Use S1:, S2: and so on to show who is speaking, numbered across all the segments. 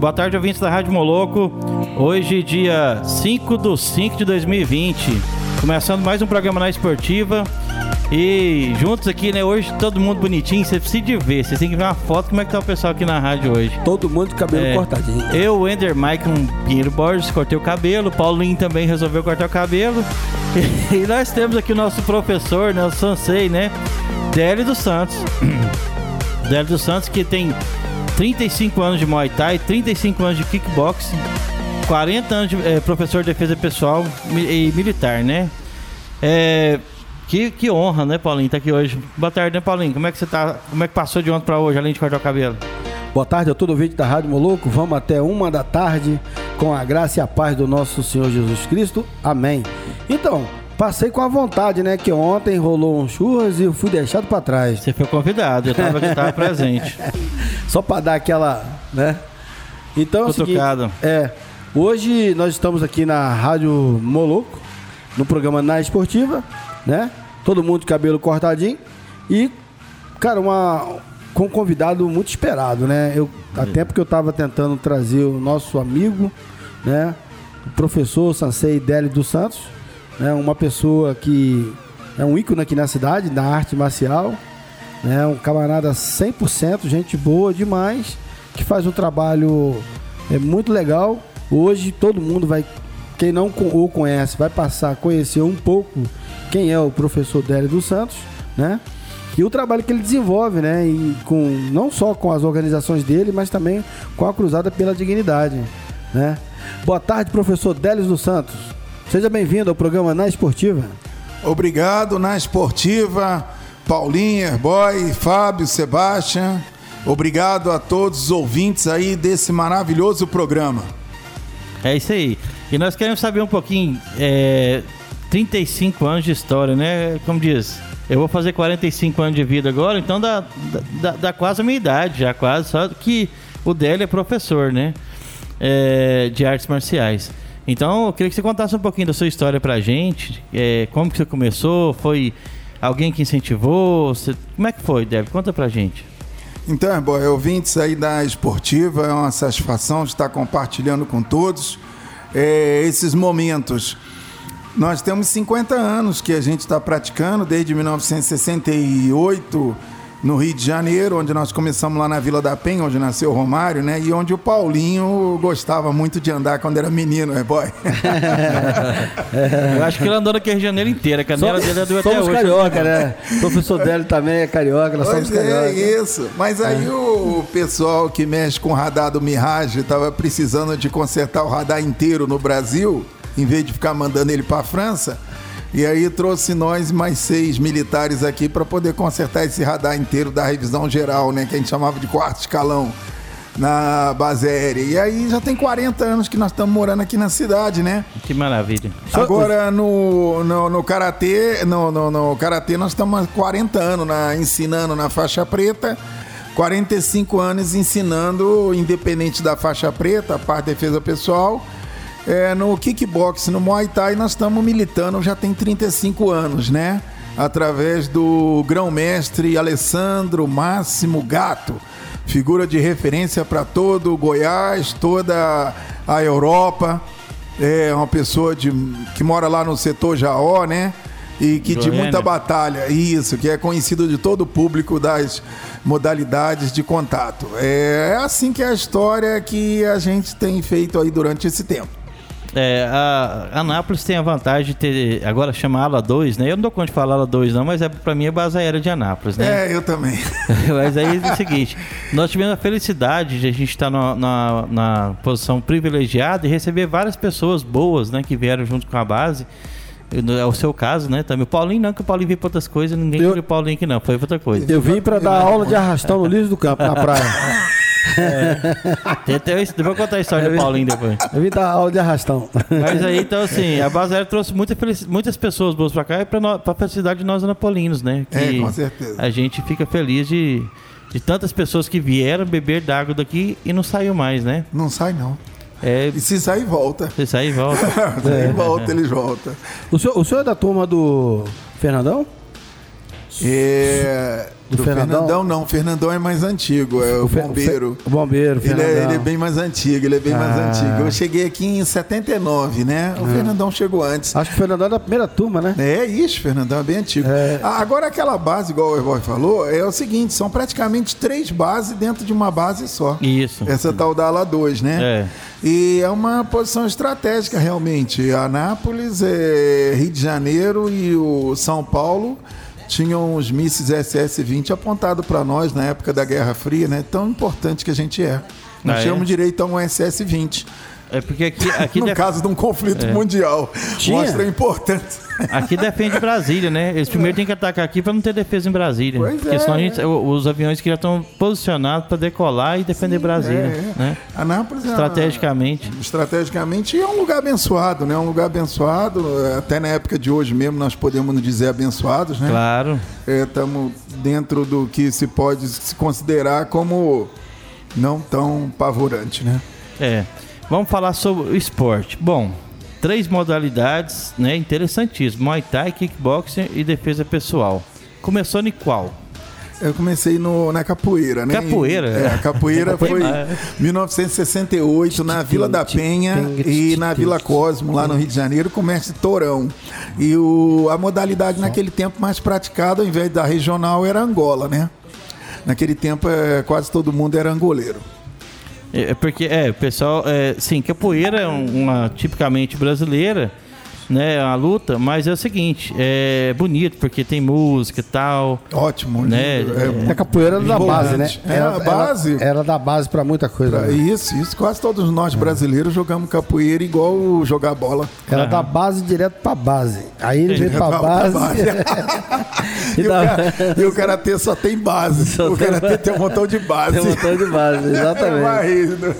S1: Boa tarde, ouvintes da Rádio Moloco. Hoje, dia 5 de 5 de 2020. Começando mais um programa na Esportiva. E juntos aqui, né? Hoje todo mundo bonitinho, você precisa de ver. Vocês têm que ver uma foto como é que tá o pessoal aqui na rádio hoje.
S2: Todo mundo de cabelo
S1: É,
S2: cortadinho.
S1: Eu, Ender Maicon Pinheiro Borges, cortei o cabelo. Paulinho também resolveu cortar o cabelo. E nós temos aqui o nosso professor, né? O Sansei, né? Délio dos Santos. Délio dos Santos, que tem 35 anos de Muay Thai, 35 anos de kickboxing, 40 anos de eh, professor de defesa pessoal e militar, né? É, que, que honra, né, Paulinho, tá aqui hoje. Boa tarde, né, Paulinho? Como é que você tá? Como é que passou de ontem pra hoje, além de cortar o cabelo?
S2: Boa tarde a todo ouvinte da Rádio Moloco. Vamos até uma da tarde com a graça e a paz do nosso Senhor Jesus Cristo. Amém. Então, passei com a vontade, né? Que ontem rolou um churras e eu fui deixado pra trás.
S1: Você foi convidado, eu tava aqui, tava presente.
S2: Só pra dar aquela, né? Então é o seguinte, é, hoje nós estamos aqui na Rádio Moloco, no programa Na Esportiva, né? Todo mundo de cabelo cortadinho e, cara, uma com um convidado muito esperado, né? Eu, há tempo que eu tava tentando trazer o nosso amigo, né? O professor Sansei Délio dos Santos, né? Uma pessoa que é um ícone aqui na cidade, na arte marcial, né? Um camarada 100%, gente boa demais, que faz um trabalho é muito legal. Hoje todo mundo vai, quem não o conhece, vai passar a conhecer um pouco quem é o professor Délio dos Santos, né? E o trabalho que ele desenvolve, né? E com, não só com as organizações dele, mas também com a Cruzada pela Dignidade, né? Boa tarde, professor Délio dos Santos. Seja bem-vindo ao programa Na Esportiva.
S3: Obrigado na esportiva, Paulinho, Herboy, Fábio, Sebastião. Obrigado a todos os ouvintes aí desse maravilhoso programa.
S1: É isso aí. E nós queremos saber um pouquinho, é, 35 anos de história, né? Como diz, eu vou fazer 45 anos de vida agora, então dá, dá, dá quase a minha idade, já quase, só que o Délio é professor, né? É, de artes marciais. Então, eu queria que você contasse um pouquinho da sua história pra gente, é, como que você começou, foi alguém que incentivou, você- como é que foi, Délio? Conta pra gente.
S3: Então, Herboy, ouvintes aí da esportiva, é uma satisfação estar compartilhando com todos é, esses momentos. Nós temos 50 anos que a gente está praticando, desde 1968, no Rio de Janeiro, onde nós começamos lá na Vila da Penha, onde nasceu o Romário, né? E onde o Paulinho gostava muito de andar quando era menino, né, boy?
S1: Eu acho que ele andou naquele Rio de Janeiro inteira, a canela dele é do até
S2: somos
S1: hoje.
S2: carioca, né? professor Délio também é carioca, nós somos
S3: Pois é,
S2: carioca.
S3: isso. Mas aí o pessoal que mexe com o radar do Mirage estava precisando de consertar o radar inteiro no Brasil, em vez de ficar mandando ele para a França. E aí trouxe nós mais seis militares aqui para poder consertar esse radar inteiro da revisão geral, né? Que a gente chamava de quarto escalão na base aérea. E aí já tem 40 anos que nós estamos morando aqui na cidade, né?
S1: Que maravilha.
S3: Agora no, no, no karatê, no, no, no karatê nós estamos há 40 anos na- ensinando na faixa preta, 45 anos ensinando, independente da faixa preta, a parte de defesa pessoal. É, no kickbox, no Muay Thai, nós estamos militando já tem 35 anos, né? Através do grão-mestre Alessandro Máximo Gato, figura de referência para todo o Goiás, toda a Europa. É uma pessoa de, que mora lá no setor Jaó, né? E que de muita batalha, isso, que é conhecido de todo o público das modalidades de contato. É assim que é a história que a gente tem feito aí durante esse tempo.
S1: É, a Anápolis tem a vantagem de ter. Agora chama ala 2, né? Eu não dou conta de falar ala 2, não, mas é, pra mim é base aérea de Anápolis, né?
S3: É, eu também.
S1: mas aí é o seguinte: nós tivemos a felicidade de a gente estar na, na, na posição privilegiada e receber várias pessoas boas, né? Que vieram junto com a base. É o seu caso, né? Também. O Paulinho não, que o Paulinho veio pra outras coisas, ninguém
S2: Eu-
S1: queria o Paulinho aqui, não. Foi outra coisa.
S2: Eu vim pra dar aula de arrastão no liso do campo, na praia.
S1: Tem até isso- Vou contar a história do Paulinho depois.
S2: Eu vim dar aula de arrastão.
S1: Mas aí, então, assim, a base aérea trouxe muita muitas pessoas boas pra cá e pra, no, pra felicidade de nós anapolinos, né?
S3: É, com certeza.
S1: A gente fica feliz de, de tantas pessoas que vieram beber d'água daqui e não saiu mais, né?
S3: Não sai, não.
S1: É,
S3: E se sair, volta.
S1: você sai e volta.
S3: Se volta, eles voltam.
S2: O senhor, o senhor é da turma do Fernandão?
S3: É,
S2: Do,
S3: Do
S2: Fernandão?
S3: Fernandão não, o Fernandão é mais antigo, é o,
S2: Fe-
S3: bombeiro.
S2: Fe- o bombeiro,
S3: Ele é,
S2: Fernandão.
S3: ele é bem mais antigo, ele é bem mais
S2: Ah.
S3: antigo. Eu cheguei aqui em 79, né? O Fernandão chegou antes.
S2: Acho que o Fernandão é da primeira turma, né?
S3: É isso, Fernandão, é bem antigo. Ah, Agora, aquela base, igual o Evoy falou, é o seguinte: são praticamente três bases dentro de uma base só.
S1: Isso.
S3: Essa tal da ala 2, né?
S1: É.
S3: E é uma posição estratégica, realmente. Anápolis, é, Rio de Janeiro e o São Paulo tinham os mísseis SS-20 apontados para nós na época da Guerra Fria, né? Tão importante que a gente é. Nós
S1: Ah, é?
S3: tínhamos direito a um SS-20.
S1: É porque aqui, aqui,
S3: no
S1: def-
S3: caso de um conflito mundial.
S2: Tinha?
S3: Mostra a importância.
S1: aqui defende Brasília, né? Eles primeiro têm que atacar aqui para não ter defesa em Brasília.
S3: Pois
S1: porque
S3: é,
S1: senão gente- o- os aviões que já estão posicionados para decolar e defender Brasília.
S3: É, é.
S1: Né?
S3: Anápolis é
S1: Estrategicamente.
S3: estrategicamente é um lugar abençoado, né? Um lugar abençoado. Até na época de hoje mesmo nós podemos nos dizer abençoados, né?
S1: Claro.
S3: Estamos dentro do que se pode se considerar como não tão pavorante, né?
S1: É. Vamos falar sobre o esporte. Bom, três modalidades, né? Interessantíssimo: Muay Thai, kickboxing e defesa pessoal. Começou em qual?
S3: Eu comecei no, na capoeira, né?
S1: Capoeira?
S3: É, a capoeira foi
S1: Capoeira.
S3: 1968 na Vila da Penha e na Vila Cosmo, lá no Rio de Janeiro, comércio Torão. E o, a modalidade naquele tempo mais praticada, ao invés da regional, era Angola, né? Naquele tempo, é, quase todo mundo era angoleiro.
S1: É é porque, é, pessoal, é, sim, capoeira é um- uma tipicamente brasileira, né, a luta, mas é o seguinte, é bonito porque tem música e tal,
S3: Ótimo,
S1: Né?
S3: lindo,
S1: É,
S3: muito
S2: A capoeira era da base, né?
S3: empolgante. É, a base.
S2: Era, era da base pra muita coisa.
S3: Pra
S2: né?
S3: Isso, isso. Quase todos nós brasileiros jogamos capoeira igual jogar bola.
S2: Era da base direto pra base. Aí ele veio pra
S3: Pra
S2: base.
S3: base.
S2: e
S3: E o,
S2: da-
S3: cara, e o karatê só tem base.
S2: Só
S3: o karatê tem um montão de base.
S2: Tem um montão de base,
S3: É
S2: exatamente.
S3: barrido.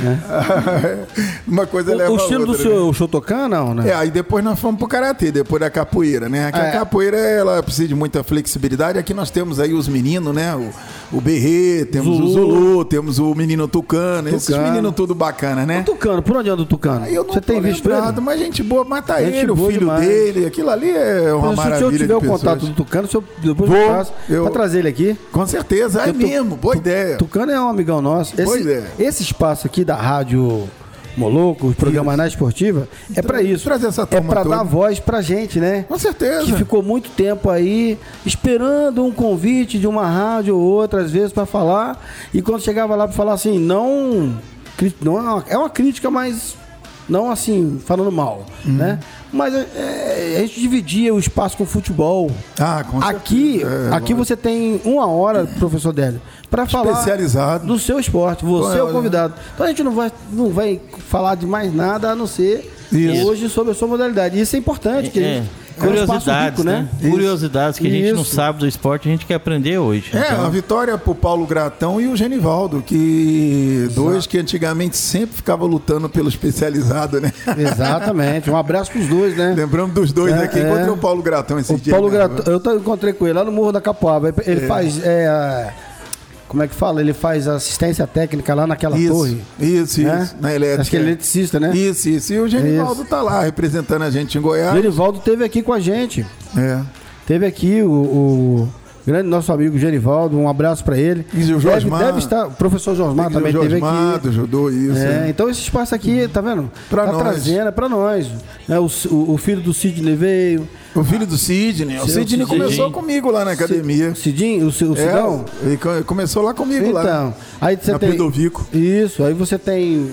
S3: Uma coisa leva
S2: o, o
S3: a
S2: estilo do seu
S3: né?
S2: o Shotokan, não, né?
S3: É, aí depois nós fomos pro karatê, depois da capoeira, né? Que
S2: É.
S3: a capoeira ela precisa de muita flexibilidade. Aqui nós temos aí os meninos, né? O, o Berrê, temos o Zulu, temos o menino Tucano, esses
S2: Tucano.
S3: meninos tudo bacana, né?
S2: O Tucano, por onde anda o Tucano?
S3: Aí eu não
S2: Você tem visto
S3: lembrado,
S2: ele?
S3: mas gente boa, mata
S2: Gente
S3: ele, o
S2: boa
S3: filho
S2: demais.
S3: dele, aquilo ali é uma
S2: Mas se o
S3: maravilha
S2: senhor tiver
S3: de
S2: o contato do Tucano, o senhor depois
S3: Vou,
S2: eu passo
S3: eu-
S2: pra trazer ele aqui.
S3: Com certeza, é
S2: Eu tô-
S3: mesmo, boa ideia.
S2: Tucano é um amigão nosso. Esse,
S3: Pois é.
S2: esse espaço aqui da Rádio Moloco, o programa na esportiva, é pra isso.
S3: trazer essa
S2: é
S3: turma toda.
S2: dar voz pra gente, né?
S3: Com certeza.
S2: Que ficou muito tempo aí esperando um convite de uma rádio ou outra, às vezes, pra falar. E quando chegava lá pra falar assim, não. não é, uma, é uma crítica, mas não assim, falando mal,
S3: Uhum.
S2: né? Mas é, a gente dividia o espaço com futebol.
S3: Ah, com
S2: Aqui,
S3: certeza. É,
S2: aqui você tem uma hora, professor Délio, para falar
S3: Especializado.
S2: do seu esporte. Você é o convidado. Então a gente não vai, não vai falar de mais nada a não ser
S3: Isso.
S2: hoje sobre a sua modalidade. Isso é importante, que a
S1: É,
S2: gente- é espaço
S1: curiosidades,
S2: rico,
S1: né?
S2: Isso.
S1: Curiosidades que a gente não
S2: Isso.
S1: sabe do esporte, a gente quer aprender hoje.
S3: É,
S1: Então,
S3: a vitória pro Paulo Gratão e o Genivaldo, que dois que antigamente sempre ficavam lutando pelo especializado, né?
S2: Exatamente. Um abraço pros dois, né?
S3: Lembramos dos dois
S2: É,
S3: aqui.
S2: é.
S3: Encontrei o Paulo Gratão esse
S2: O
S3: dia.
S2: Paulo
S3: né?
S2: Grato, eu encontrei com ele lá no Morro da Capoaba. Ele faz. é, como é que fala? Ele faz assistência técnica lá naquela
S3: Isso,
S2: torre.
S3: isso,
S2: né?
S3: isso. Na elétrica.
S2: Acho que ele é eletricista, né?
S3: Isso, isso. E o Genivaldo tá lá representando a gente em
S2: O
S3: Goiás.
S2: Genivaldo esteve aqui com a gente.
S3: É.
S2: Teve aqui o, o grande nosso amigo Genivaldo, um abraço para ele.
S3: E o
S2: deve,
S3: Josmar.
S2: deve estar, o professor Josmar também
S3: o
S2: teve
S3: Josmar,
S2: aqui.
S3: do judô, isso.
S2: É,
S3: é.
S2: então esse espaço aqui, tá vendo?
S3: Pra
S2: tá
S3: nós.
S2: trazendo, é pra nós. É, o, o- o filho do Sidney veio.
S3: O filho do Sidney. O
S2: Seu
S3: Sidney
S2: Sidney.
S3: começou comigo lá na academia.
S2: O Cidinho, o, Ci- o
S3: É,
S2: Cidão.
S3: ele co- começou lá comigo lá.
S2: Então, aí você
S3: Na
S2: tem.
S3: Pedovico.
S2: Isso, aí você tem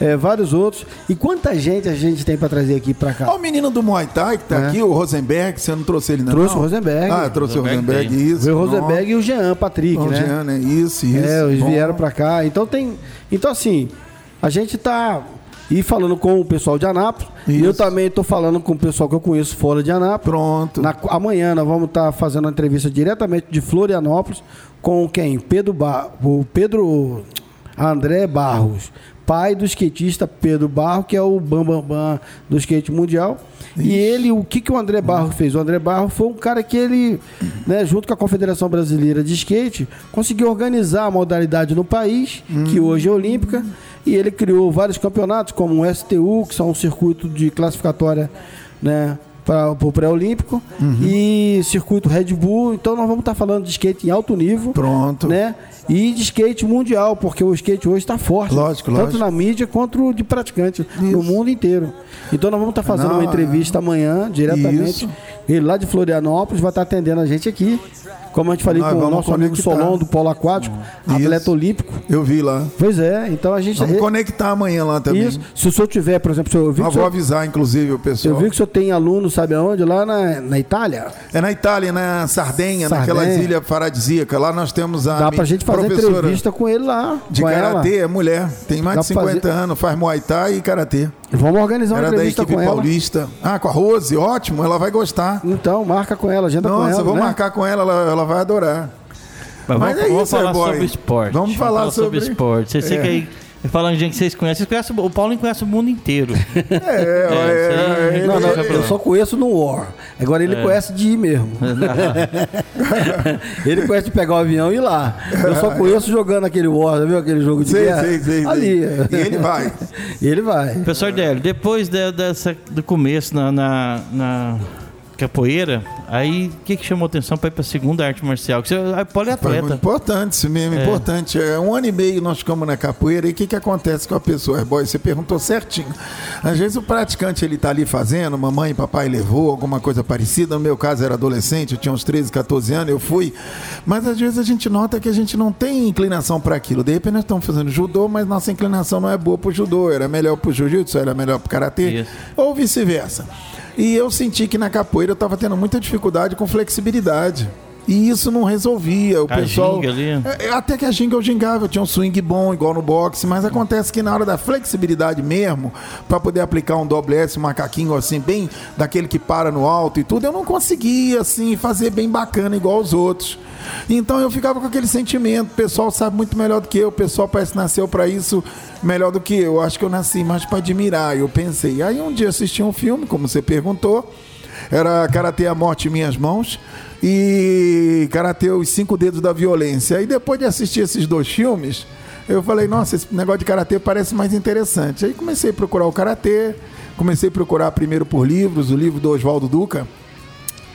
S2: é, vários outros. E quanta gente a gente tem pra trazer aqui pra cá?
S3: Olha o menino do Muay Thai que tá
S2: É.
S3: aqui, o Rosenberg, você não trouxe ele ainda
S2: Trouxe
S3: não?
S2: o Rosenberg.
S3: Ah, trouxe o
S1: Rosenberg
S3: Rosenberg,
S1: tem.
S3: isso.
S2: Veio o Rosenberg e o Jean Patrick,
S3: Bom,
S2: né?
S3: Jean, né? Isso, isso.
S2: É, eles
S3: Bom.
S2: vieram pra cá. Então tem. Então, assim, a gente tá e falando com o pessoal de Anápolis. E eu
S3: Isso.
S2: também tô falando com o pessoal que eu conheço fora de Anápolis.
S3: Pronto.
S2: Na- amanhã nós vamos estar fazendo uma entrevista diretamente de Florianópolis com quem? Pedro Bar, o Pedro André Barros, pai do skatista Pedro Barros, que é o bambambam bam, bam do skate mundial. E ele, o que, que o André Barros fez? O André Barros foi um cara que ele, né, junto com a Confederação Brasileira de Skate, conseguiu organizar a modalidade no país, que hoje é olímpica, e ele criou vários campeonatos, como o STU, que são um circuito de classificatória, né, para o pré-olímpico
S3: Uhum.
S2: e circuito Red Bull. Então nós vamos estar falando de skate em alto nível.
S3: Pronto.
S2: Né? E de skate mundial, porque o skate hoje está forte.
S3: Lógico,
S2: tanto
S3: lógico.
S2: na mídia quanto de praticante no mundo inteiro. Então nós vamos estar fazendo
S3: Não,
S2: uma entrevista amanhã, diretamente.
S3: Isso.
S2: Ele lá de Florianópolis vai estar atendendo a gente aqui. Como a gente falei
S3: Nós
S2: com o nosso amigo. Solon do Polo Aquático, atleta olímpico.
S3: Eu vi lá.
S2: Pois é, então a gente.
S3: Vamos conectar amanhã lá também.
S2: Isso. Se o senhor tiver, por exemplo, se eu vi,
S3: vou
S2: senhor,
S3: avisar, inclusive, o pessoal.
S2: eu vi que o senhor tem aluno, sabe aonde? Lá na, na Itália.
S3: É na Itália, na Sardenha,
S2: Sardenha.
S3: naquelas ilhas paradisíacas. Lá nós temos a
S2: Dá pra gente fazer
S3: professora
S2: entrevista com ele lá.
S3: de
S2: com
S3: karatê, é mulher. Tem mais
S2: Dá
S3: de
S2: pra
S3: 50 anos, faz Muay Thai e karatê.
S2: Vamos organizar uma
S3: Era da
S2: entrevista
S3: equipe
S2: com ela.
S3: paulista. Ah, com a Rose, ótimo, ela vai gostar.
S2: Então, marca com ela, agenda com
S3: Nossa,
S2: ela.
S3: eu vou
S2: né?
S3: marcar com ela, ela, ela vai adorar.
S1: Mas,
S3: Mas
S1: vamos,
S3: é
S1: vamos
S3: isso,
S1: falar
S3: boy.
S1: sobre esporte.
S3: Vamos falar
S1: sobre...
S3: sobre-
S1: esporte. Vocês
S3: É.
S1: ficam aí falando de gente que vocês conhecem. Vocês conhecem o Paulinho conhece o mundo inteiro.
S3: É, é,
S1: aí-
S3: é,
S2: Não, não, eu só conheço no War. Agora
S3: É.
S2: ele conhece de ir mesmo. ele conhece de pegar o avião e ir lá. Eu só conheço jogando aquele War, viu? Aquele jogo de
S3: Sei,
S2: guerra.
S3: sei, sei, sei.
S2: Ali.
S3: E ele vai.
S2: ele vai.
S1: Professor Délio, depois de- dessa, do começo na, na, na capoeira, aí o que, que chamou atenção para ir para a segunda arte marcial? Que você é
S3: Foi muito
S1: poliatleta.
S3: importante isso mesmo,
S1: É.
S3: importante. É um ano e meio nós ficamos na capoeira e o que, que acontece com a pessoa? Boy, você perguntou certinho. Às vezes o praticante ele tá ali fazendo, mamãe e papai levou, alguma coisa parecida. No meu caso era adolescente, eu tinha uns 13, 14 anos, eu fui. Mas às vezes a gente nota que a gente não tem inclinação para aquilo. De repente nós estamos fazendo judô, mas nossa inclinação não é boa pro judô, era melhor pro jiu-jitsu, era melhor pro karatê,
S1: Isso.
S3: ou vice-versa. E eu senti que na capoeira eu estava tendo muita dificuldade com flexibilidade. E isso não resolvia. O
S1: A
S3: pessoal. É, é, Até que a ginga eu gingava, eu tinha um swing bom, igual no boxe, mas acontece que na hora da flexibilidade mesmo, para poder aplicar um doble S, um macaquinho assim, bem daquele que para no alto e tudo, eu não conseguia assim fazer bem bacana igual os outros. Então eu ficava com aquele sentimento, o pessoal sabe muito melhor do que eu, o pessoal parece que nasceu para isso melhor do que eu. Eu Acho que eu nasci mais para admirar, eu pensei. Aí um dia assisti um filme, como você perguntou, era Karatê a Morte em Minhas Mãos e Karatê Os Cinco Dedos da Violência. Aí depois de assistir esses dois filmes, eu falei, nossa, esse negócio de Karatê parece mais interessante. Aí comecei a procurar o Karatê, comecei a procurar primeiro por livros, o livro do Oswaldo Duca,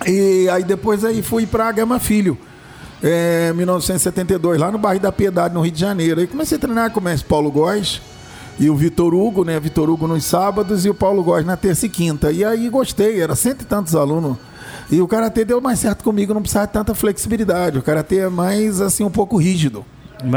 S3: e aí depois aí fui para Gama Filho. É, 1972, lá no bairro da Piedade, no Rio de Janeiro. Aí comecei a treinar com o mestre Paulo Góes e o Vitor Hugo, né? Vitor Hugo nos sábados e o Paulo Góes na terça e quinta. E aí gostei, era cento e tantos alunos. E o karatê deu mais certo comigo, não precisava de tanta flexibilidade. O karatê é mais assim um pouco rígido.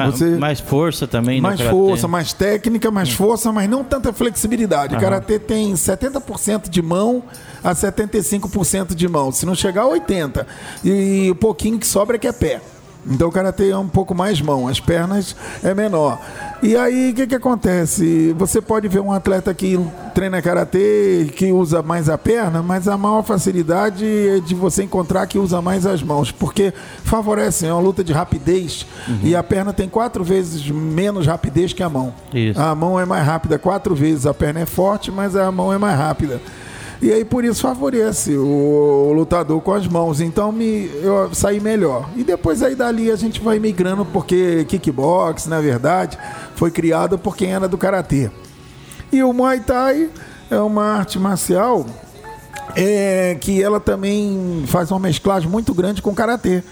S3: Você-
S1: Mais força também,
S3: mais
S1: no karatê.
S3: força, mais técnica, mais força, mas não tanta flexibilidade. O
S1: Aham.
S3: karatê tem 70% de mão a 75% de mão. Se não chegar a 80, e o pouquinho que sobra é que é pé. Então o karatê é um pouco mais mão, as pernas é menor. E aí o que, que acontece? Você pode ver um atleta que treina karatê que usa mais a perna, mas a maior facilidade é de você encontrar que usa mais as mãos, porque favorece, é uma luta de rapidez e a perna tem quatro vezes menos rapidez que a mão.
S1: Isso.
S3: A mão é mais rápida quatro vezes, a perna é forte, mas a mão é mais rápida. E aí por isso favorece o, o lutador com as mãos. Então me, eu saí melhor. E depois aí dali a gente vai migrando, porque kickbox, na verdade, foi criado por quem era do karatê. E o Muay Thai é uma arte marcial é, que ela também faz uma mesclagem muito grande com karatê.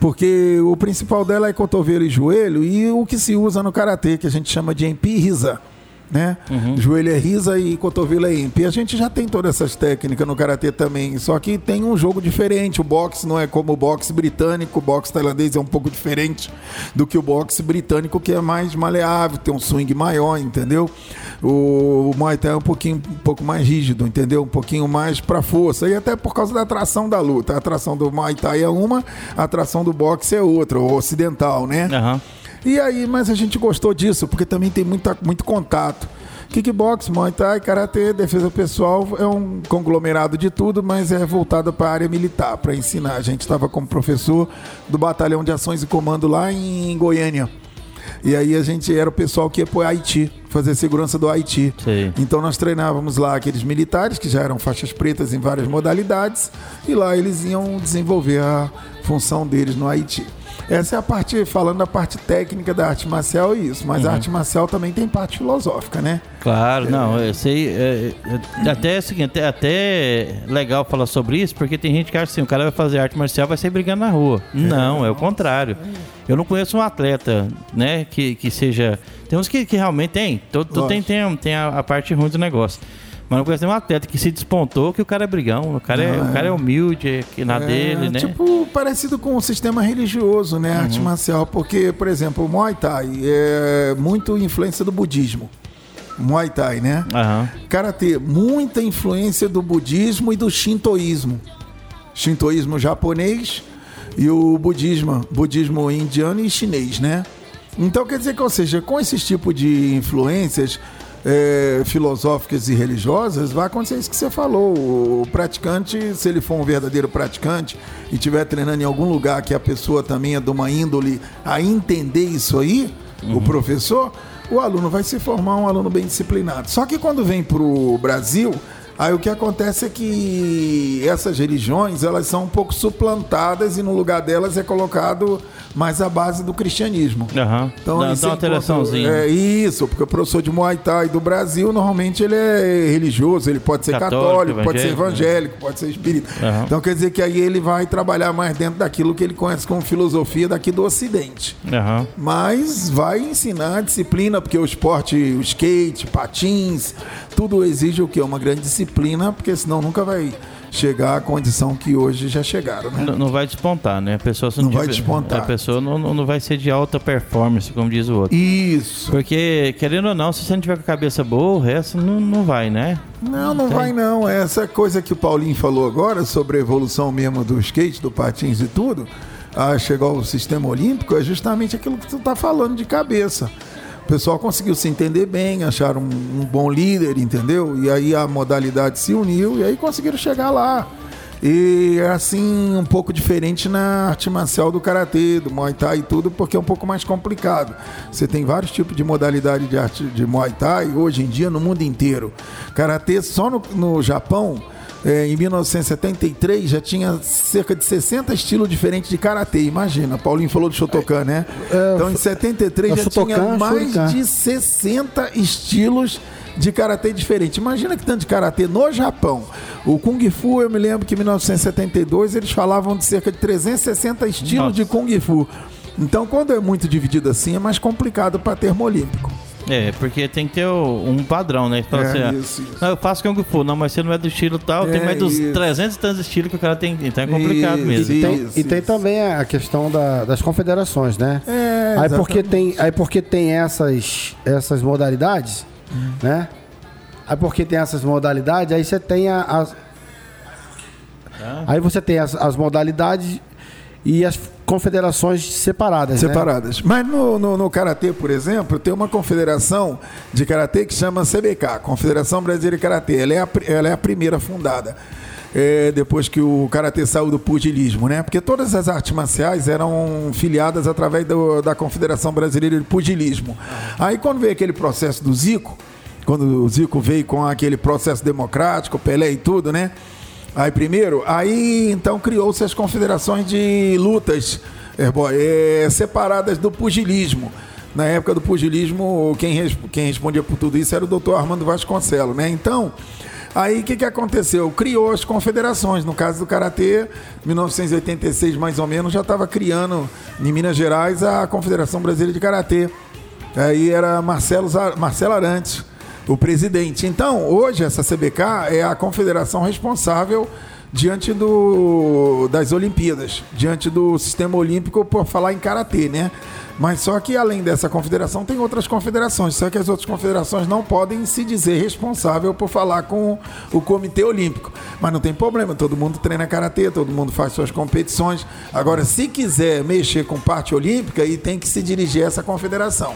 S3: Porque o principal dela é cotovelo e joelho, e o que se usa no karatê, que a gente chama de empi e. Né? Joelho é risa e cotovelo é empi. A gente já tem todas essas técnicas no karatê também, só que tem um jogo diferente. O boxe não é como o boxe britânico, o boxe tailandês é um pouco diferente do que o boxe britânico, que é mais maleável, tem um swing maior, entendeu? O, o Muay Thai é um pouquinho um pouco mais rígido, entendeu? Um pouquinho mais para força. E até por causa da atração da luta. A atração do Muay Thai é uma, a atração do boxe é outra, o ocidental, né?
S1: Aham.
S3: E aí, mas a gente gostou disso, porque também tem muita, muito contato. Kickbox, Muay Thai, Karatê, defesa pessoal é um conglomerado de tudo, mas é voltado para a área militar, para ensinar. A gente estava como professor do Batalhão de Ações e Comando lá em Goiânia. E aí a gente era o pessoal que ia para o Haiti, fazer segurança do Haiti.
S1: Sei.
S3: Então nós treinávamos lá aqueles militares que já eram faixas pretas em várias modalidades e lá eles iam desenvolver a função deles no Haiti. Essa é a parte, falando da parte técnica da arte marcial, é isso. Mas a arte marcial também tem parte filosófica, né?
S1: Claro, não, eu sei. é, é, até é o seguinte, é até legal falar sobre isso, porque tem gente que acha assim, o cara vai fazer arte marcial vai sair brigando na rua. Não, é o contrário. Eu não conheço um atleta, né, que, que seja. Tem uns que, que realmente tem. Todo, todo tem, tem, tem a, a parte ruim do negócio. Mas não conheço nenhum atleta que se despontou que o cara é brigão. O cara é, o cara é humilde, é que na dele, né?
S3: Tipo, parecido com o sistema religioso, né? Arte
S1: Uhum.
S3: marcial. Porque, por exemplo, o Muay Thai é muito influência do budismo. Muay Thai, né?
S1: Aham.
S3: Karatê, muita influência do budismo e do shintoísmo. Shintoísmo japonês e o budismo, budismo indiano e chinês, né? Então quer dizer que, ou seja, com esses tipos de influências eh, filosóficas e religiosas, vai acontecer isso que você falou. O praticante, se ele for um verdadeiro praticante e estiver treinando em algum lugar que a pessoa também é de uma índole a entender isso aí, o professor, o aluno vai se formar um aluno bem disciplinado. Só que quando vem para o Brasil, aí o que acontece é que essas religiões elas são um pouco suplantadas e no lugar delas é colocado mais a base do cristianismo.
S1: Aham.
S3: Então,
S1: dá, dá uma alteraçãozinha.
S3: É isso, porque o professor de Muay Thai do Brasil, normalmente ele é religioso, ele pode ser
S1: Católico,
S3: católico, pode ser
S1: evangélico,
S3: evangélico, pode ser espírita.
S1: Aham.
S3: Então quer dizer que aí ele vai trabalhar mais dentro daquilo que ele conhece como filosofia daqui do Ocidente.
S1: Aham.
S3: Mas vai ensinar disciplina, porque o esporte, o skate, patins, tudo exige o quê? Uma grande disciplina, porque senão nunca vai chegar à condição que hoje já chegaram, né?
S1: Não, não vai despontar, né? A pessoa
S3: Não vai
S1: tiver-
S3: despontar.
S1: A pessoa não, não não vai ser de alta performance, como diz o outro.
S3: Isso.
S1: Porque, querendo ou não, se você não tiver com a cabeça boa, o resto não, não vai, né?
S3: Não, não
S1: Tem.
S3: vai não. Essa coisa que o Paulinho falou agora sobre a evolução mesmo do skate, do patins e tudo, a chegar ao sistema olímpico, é justamente aquilo que tu tá falando de cabeça. O pessoal conseguiu se entender bem, acharam um, um bom líder, entendeu? E aí a modalidade se uniu e aí conseguiram chegar lá. E é assim, um pouco diferente na arte marcial do karatê, do muay thai e tudo, porque é um pouco mais complicado. Você tem vários tipos de modalidade de arte de muay thai hoje em dia no mundo inteiro. Karatê só no, no Japão, eh, em 1973, já tinha cerca de 60 estilos diferentes de karatê. Imagina, Paulinho falou do Shotokan, né?
S2: É,
S3: então em 73
S2: é
S3: já
S2: Shotokan,
S3: tinha mais
S2: Shuriken.
S3: de 60 estilos de karatê diferente. Imagina que tanto de karatê no Japão. O Kung Fu, eu me lembro que em 1972 eles falavam de cerca de 360 estilos
S1: Nossa.
S3: de Kung Fu. Então, quando é muito dividido assim, é mais complicado para termo olímpico.
S1: É, porque tem que ter um padrão, né? Fala
S3: É,
S1: assim, ah,
S3: isso, isso.
S1: "Não, eu faço Kung Fu, não, mas você não é do estilo tal, tem
S3: É,
S1: mais dos
S3: isso.
S1: 300 e tantos estilos que o cara tem. Então é complicado
S3: Isso,
S1: mesmo.
S2: E tem,
S3: Isso,
S2: e tem
S3: isso.
S2: também a questão da- das confederações, né?
S3: É,
S2: aí, porque tem, aí porque tem essas, essas modalidades, né? Aí porque tem essas modalidades, aí você tem a- as. Aí você tem as, as modalidades e as confederações separadas. né?
S3: Separadas. Mas no, no, no Karatê, por exemplo, tem uma confederação de Karatê que chama CBK, Confederação Brasileira de Karatê. Ela é a, ela é a primeira fundada. é, depois que o Karatê saiu do pugilismo, né? Porque todas as artes marciais eram filiadas através do- da Confederação Brasileira de Pugilismo. Aí quando veio aquele processo do Zico, quando o Zico veio com aquele processo democrático, Pelé e tudo, né? Aí primeiro, aí então criou-se as confederações de lutas Airboy, é, separadas do pugilismo. Na época do pugilismo, quem, quem respondia por tudo isso era o doutor Armando Vasconcelos, né? Então, aí o que, que aconteceu? Criou as confederações. No caso do Karatê, 1986 mais ou menos, já estava criando em Minas Gerais a Confederação Brasileira de Karatê. Aí era Marcelo, Marcelo Arantes, o presidente. Então, hoje essa CBK é a confederação responsável diante do, das Olimpíadas, diante do sistema olímpico por falar em karatê, né? Mas só que além dessa confederação tem outras confederações, só que as outras confederações não podem se dizer responsável por falar com o Comitê Olímpico. Mas não tem problema, todo mundo treina karatê, todo mundo faz suas competições. Agora, se quiser mexer com parte olímpica, aí tem que se dirigir a essa confederação.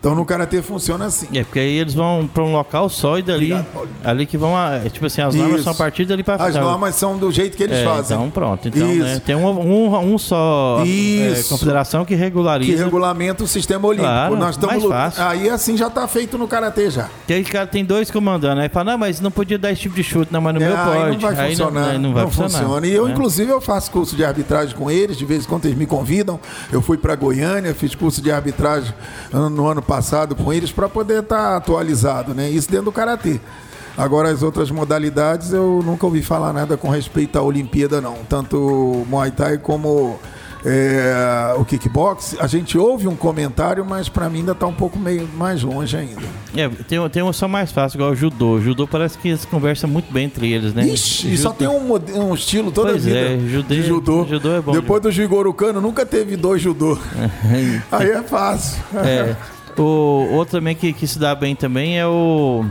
S3: Então no karatê funciona assim.
S1: É, porque aí eles vão para um local só e dali.
S3: Obrigado,
S1: ali que vão. a- é, Tipo assim, as normas
S3: Isso.
S1: são a partir dali para
S3: As normas são do jeito que eles
S1: é,
S3: fazem.
S1: Então pronto. Então,
S3: Isso.
S1: né, tem um, um, um só é,
S3: Isso.
S1: confederação que
S3: que
S1: regulariza.
S3: regulamenta o sistema olímpico.
S1: Claro,
S3: Nós estamos. Aí assim já está feito no karatê já.
S1: Que aí, cara, tem dois comandando. Aí fala, não, mas não podia dar esse tipo de chute. Não, mas no meu
S3: É,
S1: pode.
S3: aí não vai
S1: Aí
S3: funcionar.
S1: aí não vai funcionar.
S3: funciona. E eu,
S1: né?
S3: inclusive, eu faço curso de arbitragem com eles, de vez em quando eles me convidam. Eu fui para Goiânia, fiz curso de arbitragem no ano passado com eles para poder estar atualizado, né? Isso dentro do karatê. Agora as outras modalidades eu nunca ouvi falar nada com respeito à Olimpíada, não. Tanto Muay Thai como é, o kickbox. A gente ouve um comentário, mas para mim ainda está um pouco meio mais longe ainda.
S1: É, tem, tem uma só mais fácil, igual o judô. O judô parece que eles conversam muito bem entre eles, né?
S3: Ixi, e só tem um, um estilo toda
S1: Pois
S3: a vida
S1: é, judô-
S3: de judô.
S1: judô é bom
S3: Depois do Jigoro Kano, nunca teve dois judô. Aí é fácil.
S1: É. O outro também que, que se dá bem também é o.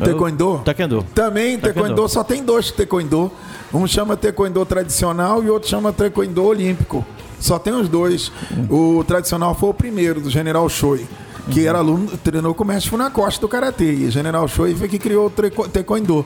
S1: é
S3: Taekwondo?
S1: Taekwondo.
S3: Também,
S1: Taekwondo.
S3: taekwondo só tem dois taekwondo. Um chama taekwondo tradicional e outro chama taekwondo olímpico. Só tem os dois. O tradicional foi o primeiro, do General Choi. Que era aluno, treinou com o mestre Funakoshi do Karatê. E o General Choi foi que criou o treco- Taekwondo.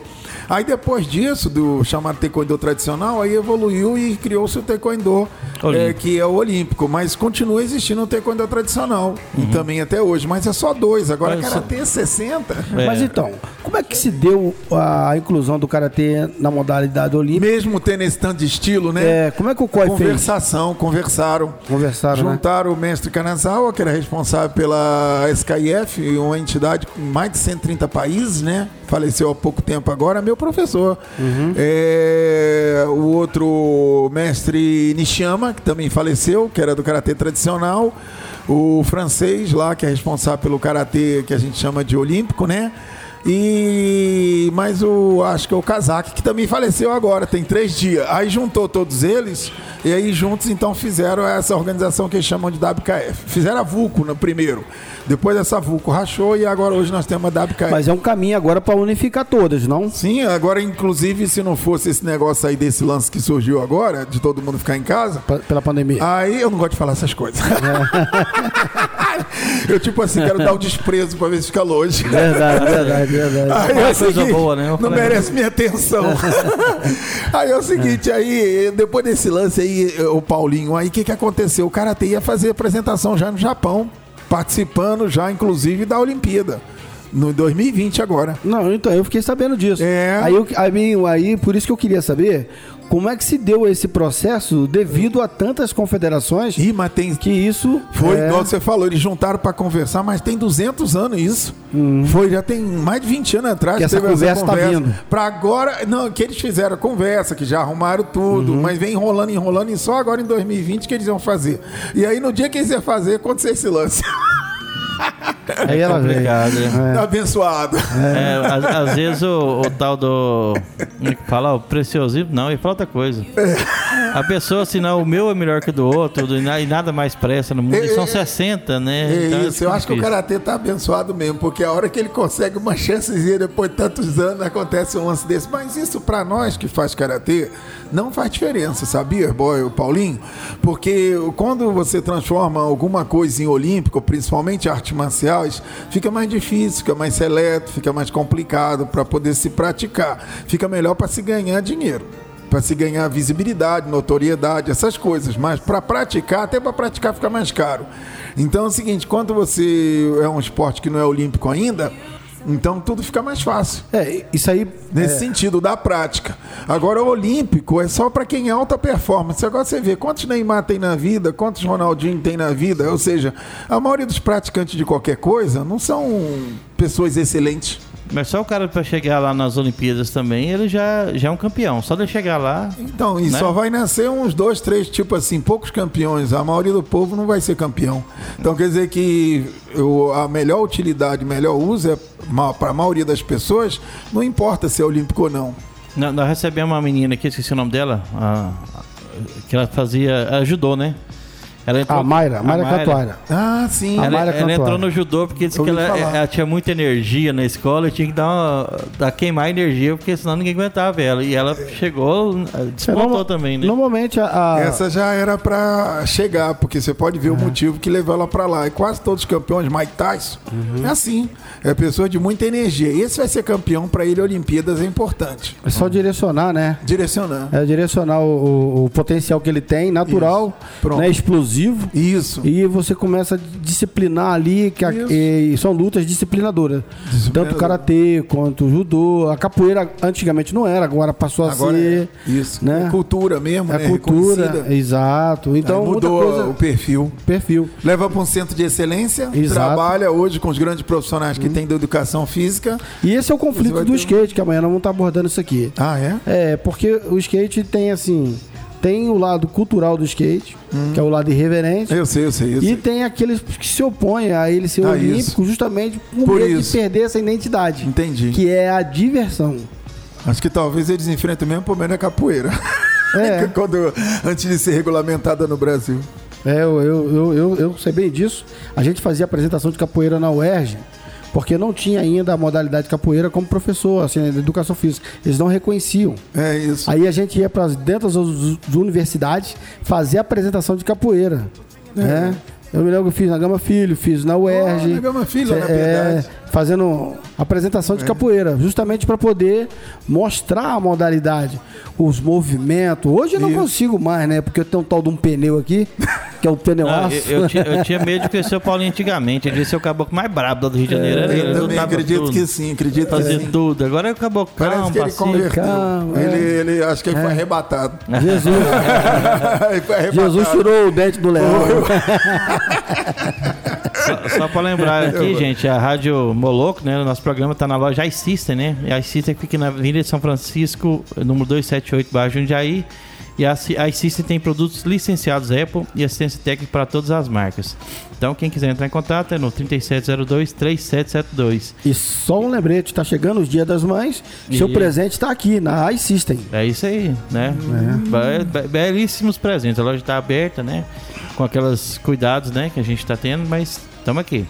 S3: Aí depois disso, do chamado Taekwondo tradicional, aí evoluiu e criou-se o Taekwondo, é, que é o olímpico. Mas continua existindo o Taekwondo tradicional. E também até hoje. Mas é só dois. Agora
S1: Mas-
S3: Karatê é 60.
S1: É.
S2: Mas então, como é que se deu a inclusão do karatê na modalidade olímpica?
S3: Mesmo tendo esse tanto de estilo, né?
S2: É, como é que o COI fez?
S3: Conversação, conversaram.
S2: Conversaram, né?
S3: Juntaram o mestre Kanazawa, que era responsável pela SKIF, uma entidade com mais de 130 países, né? Faleceu há pouco tempo agora, meu professor.
S2: Uhum.
S3: É, o outro mestre Nishiyama, que também faleceu, que era do Karatê tradicional. O francês lá, que é responsável pelo Karatê, que a gente chama de olímpico, né? E mais o acho que é o Kazak que também faleceu agora, tem três dias. Aí juntou todos eles e aí juntos então fizeram essa organização que eles chamam de WKF. Fizeram a Vulco no primeiro. Depois essa Vulco rachou e agora hoje nós temos a WKF.
S2: Mas é um caminho agora para unificar todas, não?
S3: Sim, agora inclusive se não fosse esse negócio aí desse lance que surgiu agora, de todo mundo ficar em casa,
S2: Pa- Pela pandemia.
S3: Aí eu não gosto de falar essas coisas. eu, tipo assim, quero dar o desprezo pra ver se fica longe.
S2: Verdade, verdade, verdade.
S3: Aí
S1: Uma
S3: é
S1: coisa
S3: seguinte,
S1: boa, né?
S3: Não merece minha atenção. aí é o seguinte, aí, depois desse lance aí, o Paulinho, aí o que, que aconteceu? O Karatê ia fazer apresentação já no Japão, participando já, inclusive, da Olimpíada. No 2020 agora.
S2: Não, então, eu fiquei sabendo disso.
S3: É.
S2: Aí, eu, aí, aí, por isso que eu queria saber como é que se deu esse processo devido a tantas confederações
S3: Ih, mas tem,
S2: que isso
S3: Foi
S2: é,
S3: igual você falou, eles juntaram pra conversar, mas tem 200 anos isso. Foi, já tem mais de 20 anos atrás
S2: Hum. Que essa conversa tá vindo.
S3: Pra agora, não, que eles fizeram a conversa, que já arrumaram tudo,
S2: Uhum.
S3: mas vem enrolando, enrolando, e só agora em 2020 que eles iam fazer. E aí no dia que eles iam fazer, aconteceu esse lance.
S2: aí ela veio.
S1: Complicado, né?
S3: Abençoado.
S1: É, às, às vezes o, o tal do. Como é que fala? O preciosismo, não, e fala outra coisa. A pessoa, assim, não, o meu é melhor que o do outro, e na- e nada mais presta no mundo. E são 60, né?
S3: É
S1: Então,
S3: isso, eu acho que o. Karatê tá abençoado mesmo, porque a hora que ele consegue uma chancezinha depois de tantos anos, acontece um lance desse. Mas isso pra nós que faz Karatê, não faz diferença, sabia, boy, Paulinho? Porque quando você transforma alguma coisa em olímpico, principalmente artes marciais, fica mais difícil, fica mais seleto, fica mais complicado para poder se praticar. Fica melhor para se ganhar dinheiro para se ganhar visibilidade, notoriedade, essas coisas. Mas para praticar, até para praticar fica mais caro. Então é o seguinte, quando você é um esporte que não é olímpico ainda, então tudo fica mais fácil.
S2: É, isso aí.
S3: Nesse sentido da prática. Agora, o olímpico é só para quem é alta performance. Agora você vê quantos Neymar tem na vida, quantos Ronaldinho tem na vida. Ou seja, a maioria dos praticantes de qualquer coisa não são pessoas excelentes.
S1: Mas só o cara pra chegar lá nas Olimpíadas também, ele já, já é um campeão. Só de chegar lá.
S3: Então, e
S1: Né?
S3: só vai nascer uns dois, três, tipo assim, poucos campeões. A maioria do povo não vai ser campeão. Então quer dizer que a melhor utilidade, melhor uso é para a maioria das pessoas, não importa se é olímpico ou não.
S1: Nós recebemos uma menina aqui, esqueci o nome dela, a- a- que ela fazia. Ajudou, né? Ela entrou,
S2: A Mayra, a Mayra Cantuária.
S3: Ah, sim.
S2: A
S1: Ela,
S2: Mayra
S1: ela entrou no judô porque disse
S3: Eu
S1: que ela, ela tinha muita energia na escola e tinha que dar, uma, dar queimar energia, porque senão ninguém aguentava ela. E ela chegou, despontou
S2: norma-
S1: também, né?
S2: Normalmente a, a-
S3: Essa já era pra chegar, porque você pode ver o motivo que levou ela pra lá. E quase todos os campeões, Mike Tyson, é assim. É pessoa de muita energia. Esse vai ser campeão pra ele, Olimpíadas é importante.
S2: é só direcionar, né?
S3: Direcionando.
S2: É direcionar o, o- o potencial que ele tem, natural,
S3: Isso. Pronto.
S2: né, explosivo.
S3: Isso.
S2: E você começa a disciplinar ali, que a- e são lutas disciplinadoras.
S3: Disciplinadora.
S2: Tanto o karatê quanto o judô. A capoeira antigamente não era, agora passou a
S3: Agora
S2: ser.
S3: é isso.
S2: né?
S3: É cultura mesmo,
S2: É
S3: né?
S2: cultura,
S3: Reconhecida.
S2: exato. Então,
S3: Aí mudou
S2: coisa.
S3: o perfil.
S2: Perfil.
S3: Leva para um centro de excelência,
S2: Exato.
S3: trabalha hoje com os grandes profissionais que têm da educação física.
S2: E esse é o conflito do
S3: ter
S2: skate, que amanhã nós vamos estar abordando isso aqui.
S3: Ah, é?
S2: É, porque o skate tem assim. Tem o lado cultural do skate, que é o lado irreverente.
S3: Eu sei, eu sei. Eu
S2: E
S3: sei.
S2: tem aqueles que se opõem a ele ser
S3: Ah,
S2: olímpico
S3: isso.
S2: justamente com
S3: Por
S2: medo de
S3: isso.
S2: perder essa identidade.
S3: Entendi.
S2: Que é a diversão.
S3: Acho que talvez eles enfrentem o mesmo problema da capoeira.
S2: É.
S3: Quando, antes de ser regulamentada no Brasil.
S2: É, eu, eu, eu, eu, eu sei bem disso. A gente fazia apresentação de capoeira na UERJ, porque não tinha ainda a modalidade capoeira como professor, assim, de educação física. Eles não reconheciam.
S3: É isso.
S2: Aí a gente ia para dentro das, universidades fazer apresentação de capoeira. Né? Eu me lembro que eu fiz na Gama Filho, fiz na UERJ.
S3: na Gama Filho, na
S2: é,
S3: verdade.
S2: Fazendo apresentação de capoeira, justamente para poder mostrar a modalidade, os movimentos. Hoje eu não
S3: Isso.
S2: consigo mais, né? Porque eu tenho um tal de um pneu aqui, que é o pneu
S1: Ah,
S2: aço.
S1: eu, eu tinha, eu tinha medo de conhecer o Paulinho antigamente. Ele disse o caboclo mais brabo do Rio de Janeiro. ele,
S3: É, Eu também acredito
S1: tudo,
S3: que sim, acredito
S1: Fazia
S3: sim.
S1: tudo. Agora é o caboclo
S3: Parece que ele
S1: pacífico.
S3: converteu.
S2: Calma, é.
S3: ele, ele acho que ele foi arrebatado.
S2: Jesus,
S3: ele foi arrebatado.
S2: Jesus tirou o dente do leão.
S1: Só, pra lembrar aqui, gente, a Rádio Moloco, né? O nosso programa tá na loja iSystem, né? A iSystem fica na Avenida de São Francisco, número 278, bairro Jundiaí. E a iSystem tem produtos licenciados Apple e assistência técnica para todas as marcas. Então, quem quiser entrar em contato é no 3702-3772.
S2: E só um lembrete, tá chegando os dias das mães, seu
S1: E-
S2: presente tá aqui na iSystem.
S1: É isso aí, né? Be- be- Belíssimos presentes. A loja está aberta, né? Com aqueles cuidados, né? Que a gente está tendo, mas estamos aqui.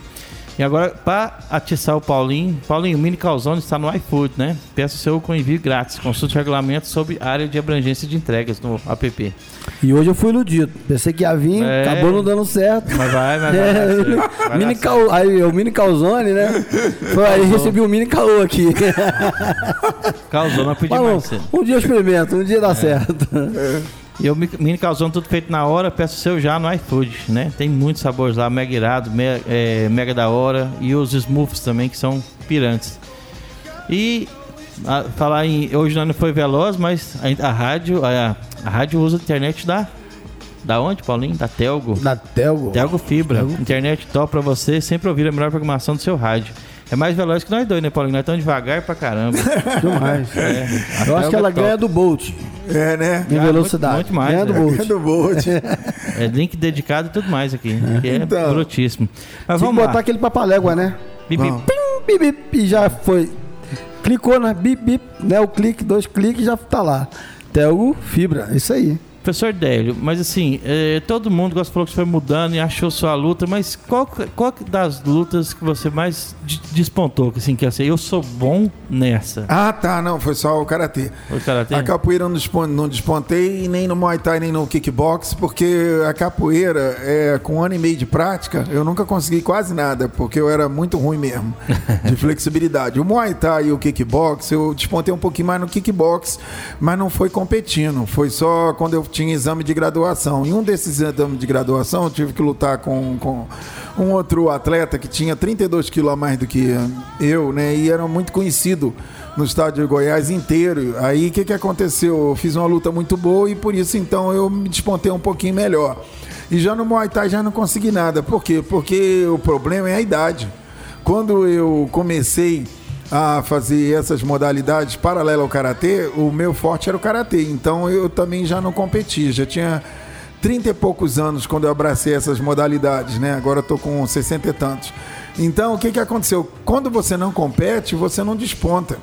S1: E agora, para atiçar o Paulinho, Paulinho, o Mini Calzone está no iFood, né? Peça o seu com envio grátis. Consulte regulamentos sobre área de abrangência de entregas no app.
S2: E hoje eu fui iludido. Pensei que ia vir,
S1: É.
S2: acabou não dando certo.
S1: Mas vai, mas vai.
S2: É,
S1: vai
S2: mini cal... aí, o mini calzone, né? Foi aí recebi um mini caô aqui.
S1: Calzone, não pedi mais
S2: um dia eu experimento, um dia dá certo.
S1: E o mi- mini calzone tudo feito na hora, peça o seu já no iFood, né? Tem muitos sabores lá, mega irado, me- é, mega da hora e os smooths também que são pirantes. E a- falar em hoje não foi veloz, mas a, a rádio, a, a rádio usa a internet da da onde, Paulinho? Da Telgo.
S2: Da Telgo.
S1: Telgo Fibra, internet top pra você, sempre ouvir a melhor programação do seu rádio. É mais veloz que nós dois, né, Paulinho? Nós estamos devagar pra caramba.
S2: Demais.
S1: É,
S2: Eu acho que ela
S1: é top.
S2: ganha do Bolt
S3: É, né?
S2: em
S1: Ah,
S2: velocidade.
S1: muito- muito mais,
S2: ganha do
S1: né?
S2: Bolt.
S3: É do Bolt.
S1: É link dedicado e tudo mais aqui. Que é
S3: Então.
S1: brutíssimo. Mas vamos
S2: botar
S1: lá.
S2: aquele papalégua, né?
S3: Vamos.
S2: Pim, bip, bip, e já foi. Clicou na bip, bip, né? O clique, dois cliques já tá lá. Telgo Fibra, isso aí.
S1: Professor Délio, mas assim, é, todo mundo gosta falou que você foi mudando e achou sua luta, mas qual, qual das lutas que você mais de- despontou? Que assim, que assim, eu sou bom nessa.
S3: Ah, tá, não, foi só o karatê.
S1: O karatê?
S3: A capoeira eu não, despon- não despontei nem no Muay Thai nem no kickbox, porque a capoeira, é, com um ano e meio de prática, eu nunca consegui quase nada, porque eu era muito ruim mesmo, de flexibilidade. O Muay Thai e o kickbox, eu despontei um pouquinho mais no kickbox, mas não foi competindo, foi só quando eu tinha exame de graduação. Em um desses exames de graduação, eu tive que lutar com, com um outro atleta que tinha 32 quilos a mais do que eu, né, e era muito conhecido no estádio de Goiás inteiro. Aí o que, que aconteceu? Eu fiz uma luta muito boa e por isso então eu me despontei um pouquinho melhor. E já no Muay Thai já não consegui nada. Por quê? Porque o problema é a idade. Quando eu comecei a fazer essas modalidades paralelas ao karatê, o meu forte era o karatê. Então eu também já não competi, já tinha 30 e poucos anos quando eu abracei essas modalidades, né? Agora eu tô com 60 e tantos. Então, o que que aconteceu? Quando você não compete, você não desponta.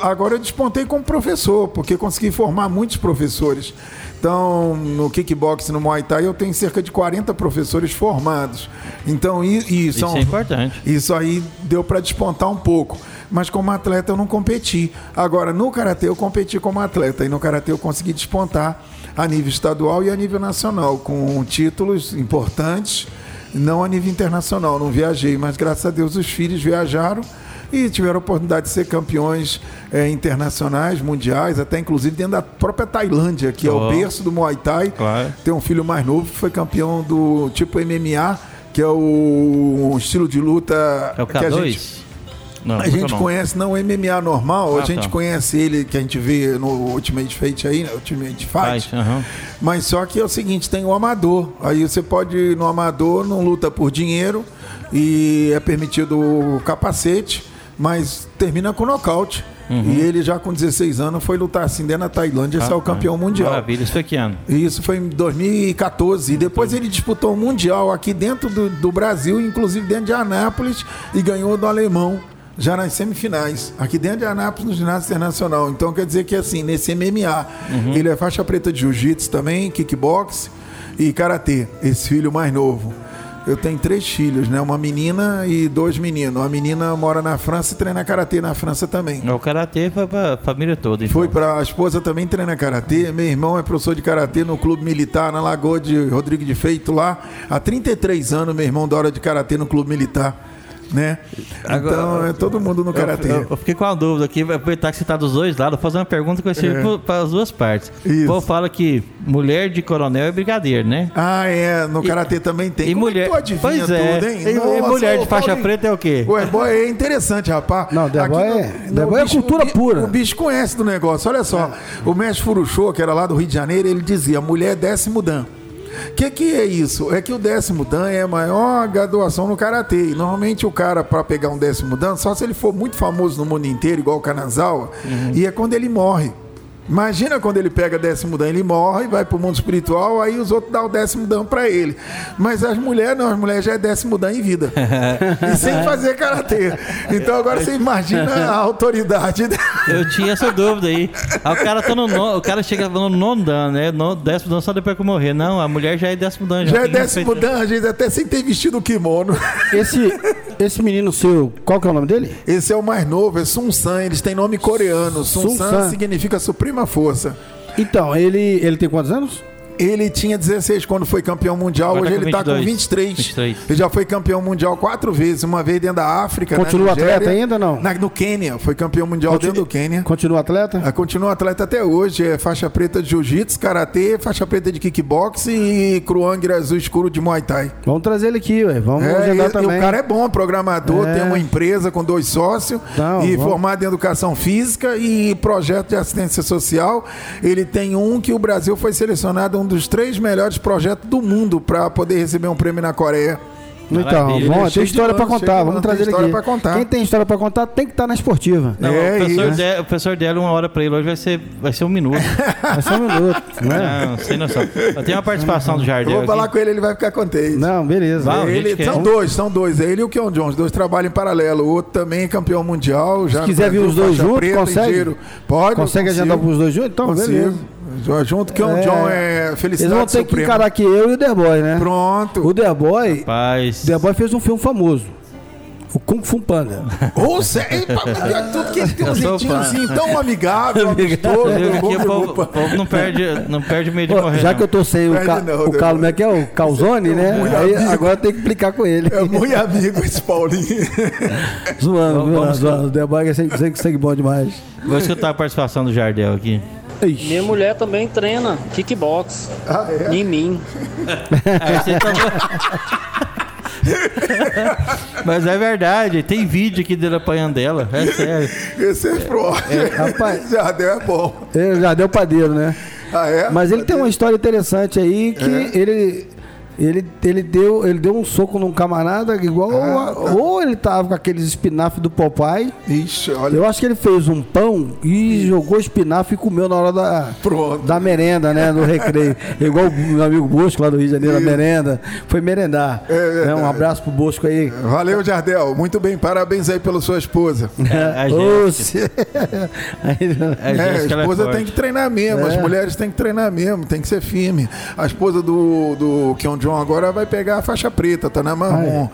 S3: Agora eu despontei como professor, porque consegui formar muitos professores. Então, no kickbox, no Muay Thai, eu tenho cerca de 40 professores formados. Então, e, e
S1: Isso
S3: são,
S1: é importante.
S3: isso aí deu para despontar um pouco. Mas como atleta eu não competi. Agora, no karatê eu competi como atleta. E no karatê eu consegui despontar a nível estadual e a nível nacional, com títulos importantes, não a nível internacional. Não viajei, mas graças a Deus os filhos viajaram e tiveram a oportunidade de ser campeões eh, internacionais, mundiais, até inclusive dentro da própria Tailândia, que é
S1: Ó.
S3: o berço do Muay Thai.
S1: Claro.
S3: Tem um filho mais novo que foi campeão do tipo MMA, que é o estilo de luta
S1: É o
S3: que a gente,
S1: K2? Não,
S3: a gente
S1: não.
S3: conhece, não o MMA normal,
S1: Ah,
S3: a gente
S1: tá.
S3: conhece ele que a gente vê no Ultimate Fight aí, né? Ultimate Fight.
S1: Aham.
S3: Mas só que é o seguinte, tem o amador. Aí você pode ir no amador, não luta por dinheiro e é permitido o capacete, mas termina com nocaute. E ele já com 16 anos foi lutar assim dentro da Tailândia, esse é o campeão mundial.
S1: Maravilha, isso foi que ano?
S3: E Isso foi em 2014. E depois ele disputou o Mundial aqui dentro do, do Brasil, inclusive dentro de Anápolis, e ganhou do alemão. Já nas semifinais, aqui dentro de Anápolis, no ginásio internacional. Então quer dizer que assim, nesse MMA, ele é faixa preta de jiu-jitsu também, kickbox e karatê, esse filho mais novo. Eu tenho três filhos, né? Uma menina e dois meninos. A menina mora na França e treina karatê na França também.
S1: O karatê foi pra família toda. Então.
S3: Foi para a esposa também treina karatê. Meu irmão é professor de karatê no clube militar na Lagoa de Rodrigo de Feito lá. Há 33 anos meu irmão dá hora de karatê no clube militar, né?
S1: Agora-
S3: então é todo mundo no karatê.
S1: Eu, eu fiquei com uma dúvida aqui, vai aproveitar que você tá dos dois lados, vou fazer uma pergunta que vai ser para as duas partes.
S3: É. Isso.
S1: O povo fala que mulher de coronel é brigadeiro, né?
S3: Ah, é, no karatê também tem.
S1: E
S3: Como
S1: mulher.
S3: É que tu adivinha
S1: pois é.
S3: tudo, hein?
S1: E, e
S3: Nossa,
S1: mulher
S3: ô,
S1: de faixa
S3: Paulinho.
S1: preta é o quê?
S3: Ué, boy, é interessante, rapaz.
S2: Não, The
S3: Aqui
S2: Boy
S3: no-
S2: é-
S3: no
S2: Boy é
S3: bicho-
S2: cultura
S3: o
S2: pura.
S3: O bicho conhece do negócio. Olha só, o mestre Furuchô, que era lá do Rio de Janeiro, ele dizia: mulher é décimo dan. O que, que é isso? É que o décimo dan é a maior graduação no karatê. E normalmente o cara, para pegar um décimo dan, só se ele for muito famoso no mundo inteiro, igual o Kanazawa, e é quando ele morre. Imagina quando ele pega décimo dan, ele morre, vai pro mundo espiritual, aí os outros dão o décimo dan pra ele. Mas as mulheres, não, as mulheres já é décimo dan em vida. e sem fazer karatê. Então agora você imagina a autoridade.
S1: Eu tinha essa dúvida aí. Aí o cara tá no nono, o cara chega no nono dan, né? No décimo dan só depois que eu morrer. Não, a mulher já é décimo dan.
S3: Já é
S1: tem
S3: décimo
S1: respeito.
S3: dan, às vezes até sem ter vestido o kimono.
S2: Esse, esse menino seu, qual que é o nome dele?
S3: Esse é o mais novo, é Sun San, eles têm nome coreano. Sun,
S2: Sun
S3: San, significa suprema força.
S2: Então, ele, ele tem quantos anos?
S3: Ele tinha 16 quando foi campeão mundial,
S1: Agora
S3: hoje
S1: tá com
S3: ele está com
S1: 22.
S3: 23.
S1: 23.
S3: Ele já foi campeão mundial quatro vezes, uma vez dentro da África.
S2: Continua atleta ainda, não?
S3: Na- no Quênia, foi campeão mundial dentro do Quênia.
S2: Continua atleta?
S3: Ah, Continua atleta até hoje, é faixa preta de jiu-jitsu, karatê, faixa preta de kickbox e cruang azul escuro de muay thai.
S2: Vamos trazer ele aqui, ué. Vamos
S3: É, e
S2: também.
S3: o cara é bom, programador,
S2: É.
S3: tem uma empresa com dois sócios
S2: Não,
S3: e
S2: vamos-
S3: formado em educação física e projeto de assistência social. Ele tem um que o Brasil foi selecionado um dos três melhores projetos do mundo para poder receber um prêmio na Coreia.
S2: Então,
S1: Maravilha.
S3: é
S2: tem história pra
S3: planos,
S2: contar. Vamos trazer ele
S3: história
S2: aqui.
S3: pra contar.
S2: Quem tem história pra contar tem que estar na esportiva.
S1: Não,
S3: É
S1: o, professor
S3: isso.
S1: De, o professor dela uma hora pra ele hoje vai ser, vai ser um minuto.
S2: É só um minuto, né?
S1: Não, sem noção. Eu tenho uma participação do
S3: Eu
S1: Jardel
S3: vou
S1: aqui.
S3: falar com ele, ele vai ficar contente.
S2: Não, beleza.
S1: Vai,
S3: Ele- são dois, são dois. É ele e o Keon Jones. Dois trabalham em paralelo. O outro também é campeão mundial. Já
S2: Se quiser vir os dois juntos, consegue?
S3: Pode. eu
S2: Consegue agendar pros dois juntos? Então,
S3: Consigo.
S2: beleza.
S3: Junto que o
S2: É.
S3: John é
S2: Eles
S3: felicidade
S2: vão ter que
S3: suprema.
S2: encarar aqui eu e o The Boy, né?
S3: Pronto.
S2: O The Boy,
S1: Rapaz.
S2: The Boy fez um filme famoso. O Kung Fu Panda.
S3: Ou seja, tudo que ele tem um
S1: Eu sou
S3: jeitinho
S1: fã.
S3: assim, tão amigável, amistoso.
S1: Que o povo, o não perde, não perde medo de morrer.
S2: já
S1: não.
S2: que eu tô sem o, ca...
S3: não,
S2: o Carlos, é que é? O Calzone, né?
S3: muito
S2: Aí, agora tem que implicar com ele.
S3: É muito amigo esse Paulinho.
S2: Zoando,
S1: Vamos-
S2: viu?
S1: vamos-
S2: Zoando. O The Boy é sangue, sangue, sangue bom demais.
S1: Vou escutar a participação do Jardel aqui.
S2: Ixi.
S4: Minha mulher também treina kickbox
S3: Ah, é?
S4: em mim.
S1: Aí você tá- Mas é verdade, tem vídeo aqui dele apanhando dela. É sério.
S3: Esse é forte.
S2: rapaz.
S3: Já deu, é bom.
S2: Ele já deu padeiro, né?
S3: Ah, é?
S2: Mas ele tem uma história interessante aí que
S3: É.
S2: ele Ele, ele, deu, ele deu um soco num camarada igual.
S3: Ah,
S2: a-
S3: tá.
S2: Ou ele tava com aqueles espinafres do Popeye.
S3: Ixi, olha.
S2: Eu acho que ele fez um pão e jogou espinafre e comeu na hora da,
S3: Pronto.
S2: da merenda, né? No recreio. Igual o meu amigo Bosco lá do Rio de Janeiro, a merenda. Foi merendar.
S3: É.
S2: Né, Um abraço pro Bosco aí.
S3: Valeu, Jardel. Muito bem. Parabéns aí pela sua esposa.
S1: É, a Jéssica.
S2: Aí-
S1: A
S3: É,
S1: é
S3: esposa tem que treinar mesmo, as
S2: É.
S3: mulheres têm que treinar mesmo, tem que ser firme. A esposa do, do Keon John agora vai pegar a faixa preta, tá na marrom.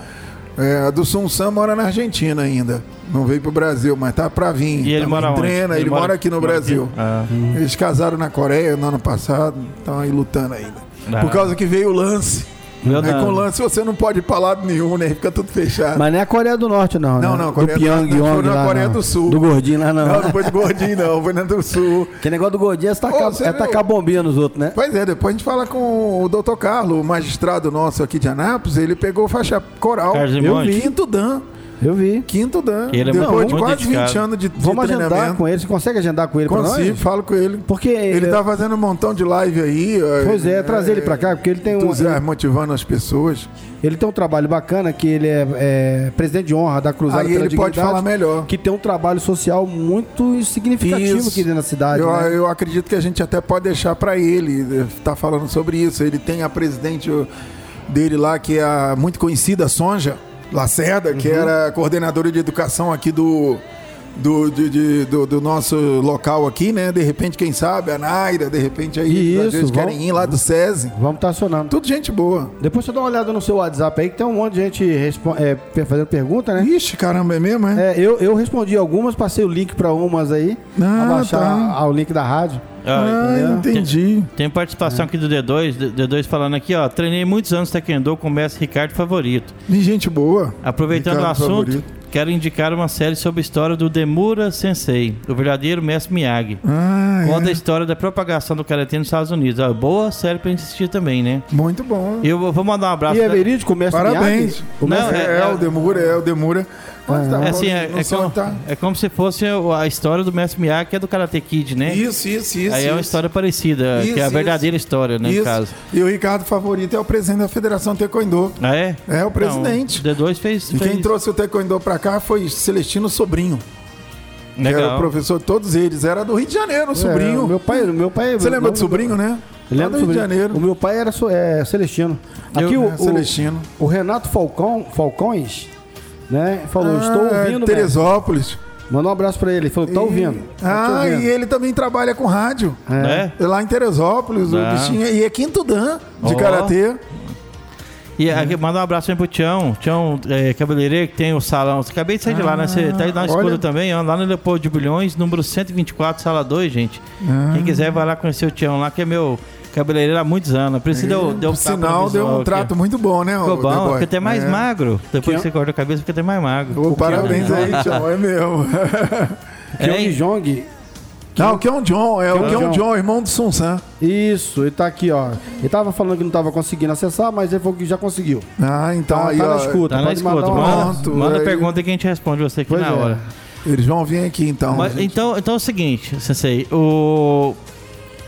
S3: É, a do Sun Sam mora na Argentina ainda. Não veio pro Brasil, mas tá pra vir.
S1: E ele
S3: Também
S1: mora onde?
S3: treina, ele, mora aqui no
S1: mora
S3: Brasil.
S1: Ah.
S3: Eles casaram na Coreia no ano passado, estão aí lutando ainda.
S1: Ah.
S3: Por causa que veio o lance.
S1: Deus.
S3: com o lance você não pode ir pra lado nenhum, né? Fica tudo fechado.
S2: Mas não é a Coreia do Norte, não.
S3: Não,
S2: né?
S3: não, Coreia
S2: do
S3: do
S2: Pyongyang
S3: foi na
S2: lá,
S3: Coreia
S2: não.
S3: do Sul.
S2: Do gordinho lá, não.
S3: Não, não foi de gordinho, não, foi na do Sul.
S2: Que negócio do gordinho é tacar,
S3: Ô,
S2: é tacar bombinha nos outros, né?
S3: Pois é, depois a gente fala com o doutor Carlos, o magistrado nosso aqui de Anápolis, ele pegou faixa coral.
S1: Carlos
S3: Eu vi. Quinto Dan.
S2: Eu vi.
S3: Quinto Dan.
S1: Ele é
S3: depois
S1: muito-
S3: de
S1: muito
S3: quase 20
S1: dedicado.
S3: anos de, de
S2: Vamos agendar com ele. Você consegue agendar com ele pra
S3: Consigo, falo com ele.
S2: Porque
S3: Ele tá fazendo um montão de live aí.
S2: Pois é, trazer ele pra cá, porque ele tem um,
S3: motivando as pessoas.
S2: ele tem um trabalho bacana, que ele é, é presidente de honra da Cruzada
S3: Aí
S2: pela
S3: ele pode falar melhor.
S2: Que tem um trabalho social muito significativo
S3: Isso.
S2: aqui dentro da cidade.
S3: Eu,
S2: né?
S3: eu acredito que a gente até pode deixar para ele estar falando sobre isso. Ele tem a presidente dele lá, que é a muito conhecida, Sonja Lacerda, que
S2: Uhum.
S3: era coordenadora de educação aqui do, do, de- de- do, do nosso local aqui, né? De repente, quem sabe, a Naira, de repente aí, às
S2: Isso,
S3: vezes
S2: vamos-
S3: querem ir lá do SESI.
S2: Vamos estar acionando.
S3: Tudo gente boa.
S2: Depois você dá uma olhada no seu WhatsApp aí, que tem um monte de gente é, fazendo pergunta, né?
S3: Ixi, caramba, é mesmo, é?
S2: É, eu, eu respondi algumas, passei o link pra umas aí.
S3: Ah,
S2: pra baixar
S3: tá.
S2: a- o link da rádio.
S1: Ah,
S3: Ah, entendi.
S1: Tem participação aqui do D2, D- D2 falando aqui, ó. Treinei muitos anos taekwondo com o mestre Ricardo Favorito.
S3: E gente boa.
S1: Aproveitando
S3: Ricardo
S1: o assunto,
S3: Favorito.
S1: Quero indicar uma série sobre a história do Demura Sensei, o verdadeiro mestre Miyagi.
S3: Ah,
S1: Conta a
S3: é.
S1: história da propagação do karatê nos Estados Unidos. Ó, boa série pra gente assistir também, né?
S3: Muito bom.
S1: Eu vou- mandar um abraço.
S2: E é verídico, o mestre
S3: Parabéns.
S2: Miyagi? O
S1: Não,
S2: mestre-
S3: é,
S1: é-
S3: é o Demura, é o Demura. Onde tá?
S1: É assim, é, é como,
S3: tá.
S1: é como se fosse a história do mestre Miyagi, que é do Karate Kid, né?
S3: Isso, isso, isso.
S1: Aí é uma
S3: isso.
S1: história parecida, que é a
S3: Isso,
S1: verdadeira história, né, no
S3: Isso.
S1: caso.
S3: E o Ricardo Favorito é o presidente da Federação Taekwondo.
S1: Ah, é?
S3: É, o presidente.
S1: Não, o D2 fez.
S3: E
S1: fez
S3: quem trouxe o Taekwondo pra cá foi Celestino Sobrinho. Que era o
S1: Legal.
S3: professor de todos eles. Era do Rio de Janeiro, o
S2: É,
S3: sobrinho.
S2: o meu pai, o meu pai
S3: Você lembra do sobrinho, né? Lá
S2: lembro
S3: do Rio de. Janeiro.
S2: O meu pai era é, Celestino. Aqui
S1: Eu-
S2: o,
S3: É,
S2: o,
S3: Celestino.
S2: o Renato Falcão, Falcões, né? Falou, estou
S3: Ah,
S2: ouvindo. mestre."
S3: Teresópolis.
S2: Mandou um abraço pra ele. Ele falou, tá ouvindo. Tá
S3: Ah,
S2: ouvindo.
S3: e ele também trabalha com rádio.
S1: Né?
S3: Lá em Teresópolis, o
S1: Ah.
S3: bichinho. E é quinto dan de
S1: Ó.
S3: Karatê.
S1: E aqui, manda um abraço aí pro Tião, Tião é, cabeleireiro que tem o salão. Você acabei de sair de lá, né? Você tá aí na escuta também, ó, lá no Leopoldo de Bulhões, número 124, sala 2, gente. Quem quiser vai lá conhecer o Tião lá, que é meu cabeleireiro há muitos anos. Por isso deu, deu no
S3: sinal, deu um
S1: aqui.
S3: trato muito bom, né?
S1: Ficou bom, fica até mais
S3: É.
S1: magro. Depois que você corta a cabeça, fica até mais magro.
S3: Ô, parabéns aí, Tião. É mesmo.
S2: Kyung
S1: É,
S2: Jong.
S3: Não, o Keon John. É o
S2: Keon John.
S3: John, irmão do Sun San.
S2: Isso, ele tá aqui, ó. Ele tava falando que não tava conseguindo acessar, mas ele falou que já conseguiu.
S3: Ah, então
S2: Tá,
S3: aí,
S2: tá na escuta.
S1: tá na escuta. Manda,
S3: Pronto,
S1: manda
S3: aí-
S1: pergunta que a gente responde você aqui
S2: Pois
S1: na
S2: é.
S1: hora.
S3: Eles vão vir aqui então.
S1: Mas,
S3: gente.
S1: então, então é o seguinte, Sensei, o...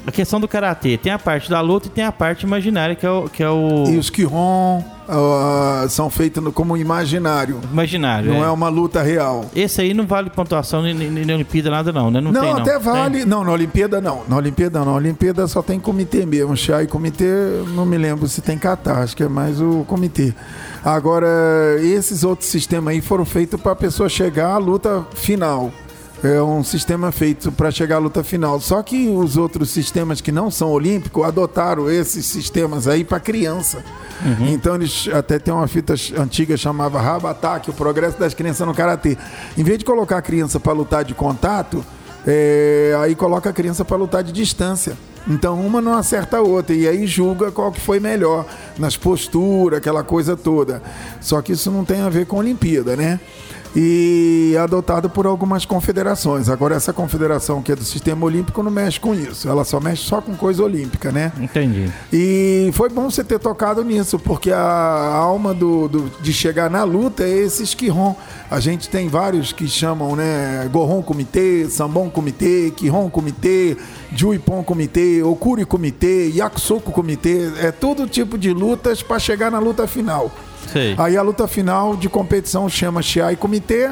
S1: a questão do karatê tem a parte da luta e tem a parte imaginária, que é o, que é o
S3: E os Kihon ah, são feitos no- como imaginário.
S1: imaginário.
S3: Não
S1: é.
S3: é uma luta real.
S1: Esse aí não vale pontuação nem Olimpíada, nada não, né? Não,
S3: Não,
S1: tem, não.
S3: até
S1: Tem?
S3: vale. Não, na Olimpíada não. Na Olimpíada não. Na Olimpíada só tem comitê mesmo. Chá e comitê, não me lembro se tem catar. Acho que é mais o comitê. Agora, esses outros sistemas aí foram feitos para a pessoa chegar à luta final. É um sistema feito para chegar à luta final. Só que os outros sistemas que não são olímpicos adotaram esses sistemas aí para criança. Então eles até tem uma fita antiga chamava Rabataque, o progresso das crianças no karatê. Em vez de colocar a criança para lutar de contato, é, aí coloca a criança para lutar de distância. Então uma não acerta a outra e aí julga qual que foi melhor nas posturas, aquela coisa toda. Só que isso não tem a ver com Olimpíada, né? E adotado por algumas confederações. Agora, essa confederação que é do sistema olímpico não mexe com isso, ela só mexe só com coisa olímpica, né?
S1: Entendi.
S3: E foi bom você ter tocado nisso, porque a alma do, do- de chegar na luta é esse esquirrom. A gente tem vários que chamam, né? Gorron Comitê, Sambon Comitê, Quirron Comitê, Juipon Comitê, Okuri Comitê, Yakusoku Comitê. É todo tipo de lutas para chegar na luta final. Aí a luta final de competição chama Shiai Comitê.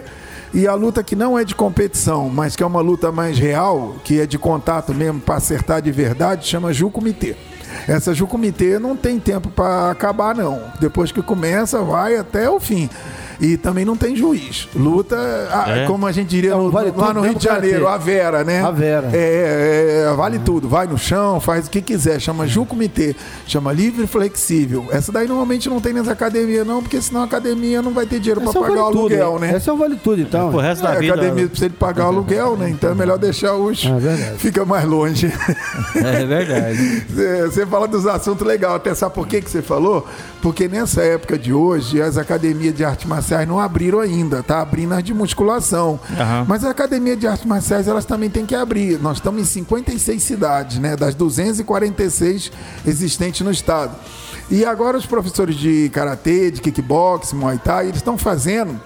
S3: E a luta que não é de competição, mas que é uma luta mais real, que é de contato mesmo para acertar de verdade, chama Ju Comitê. Essa Ju Comitê não tem tempo para acabar, não. Depois que começa, vai até o fim. E também não tem juiz. Luta, ah,
S1: É?
S3: como a gente diria
S2: É
S3: no-
S2: vale
S3: lá no Rio
S2: mesmo
S3: de Janeiro, a Vera, né?
S2: A Vera.
S3: É, é, vale tudo. Vai no chão, faz o que quiser. Chama Ju Comitê. Chama livre flexível. Essa daí normalmente não tem nas academias, não, porque senão a academia não vai ter dinheiro para
S2: Esse é o
S3: pagar o
S2: vale tudo,
S3: aluguel, né?
S2: Esse é o vale tudo, então.
S1: Pro resto
S3: É,
S1: da
S3: a
S1: vida.
S3: academia precisa de pagar o aluguel, né? Então é melhor deixar os.
S2: É verdade.
S3: Fica mais longe.
S1: É verdade.
S3: Você- fala dos assuntos legais, até sabe por que, que você falou? Porque nessa época de hoje, as academias de artes marciais não abriram ainda, tá abrindo as de musculação.
S1: Aham.
S3: Mas a academia de artes marciais, elas também têm que abrir. Nós estamos em 56 cidades, né? Das 246 existentes no estado. E agora os professores de karatê, de kickbox, muay thai, eles estão fazendo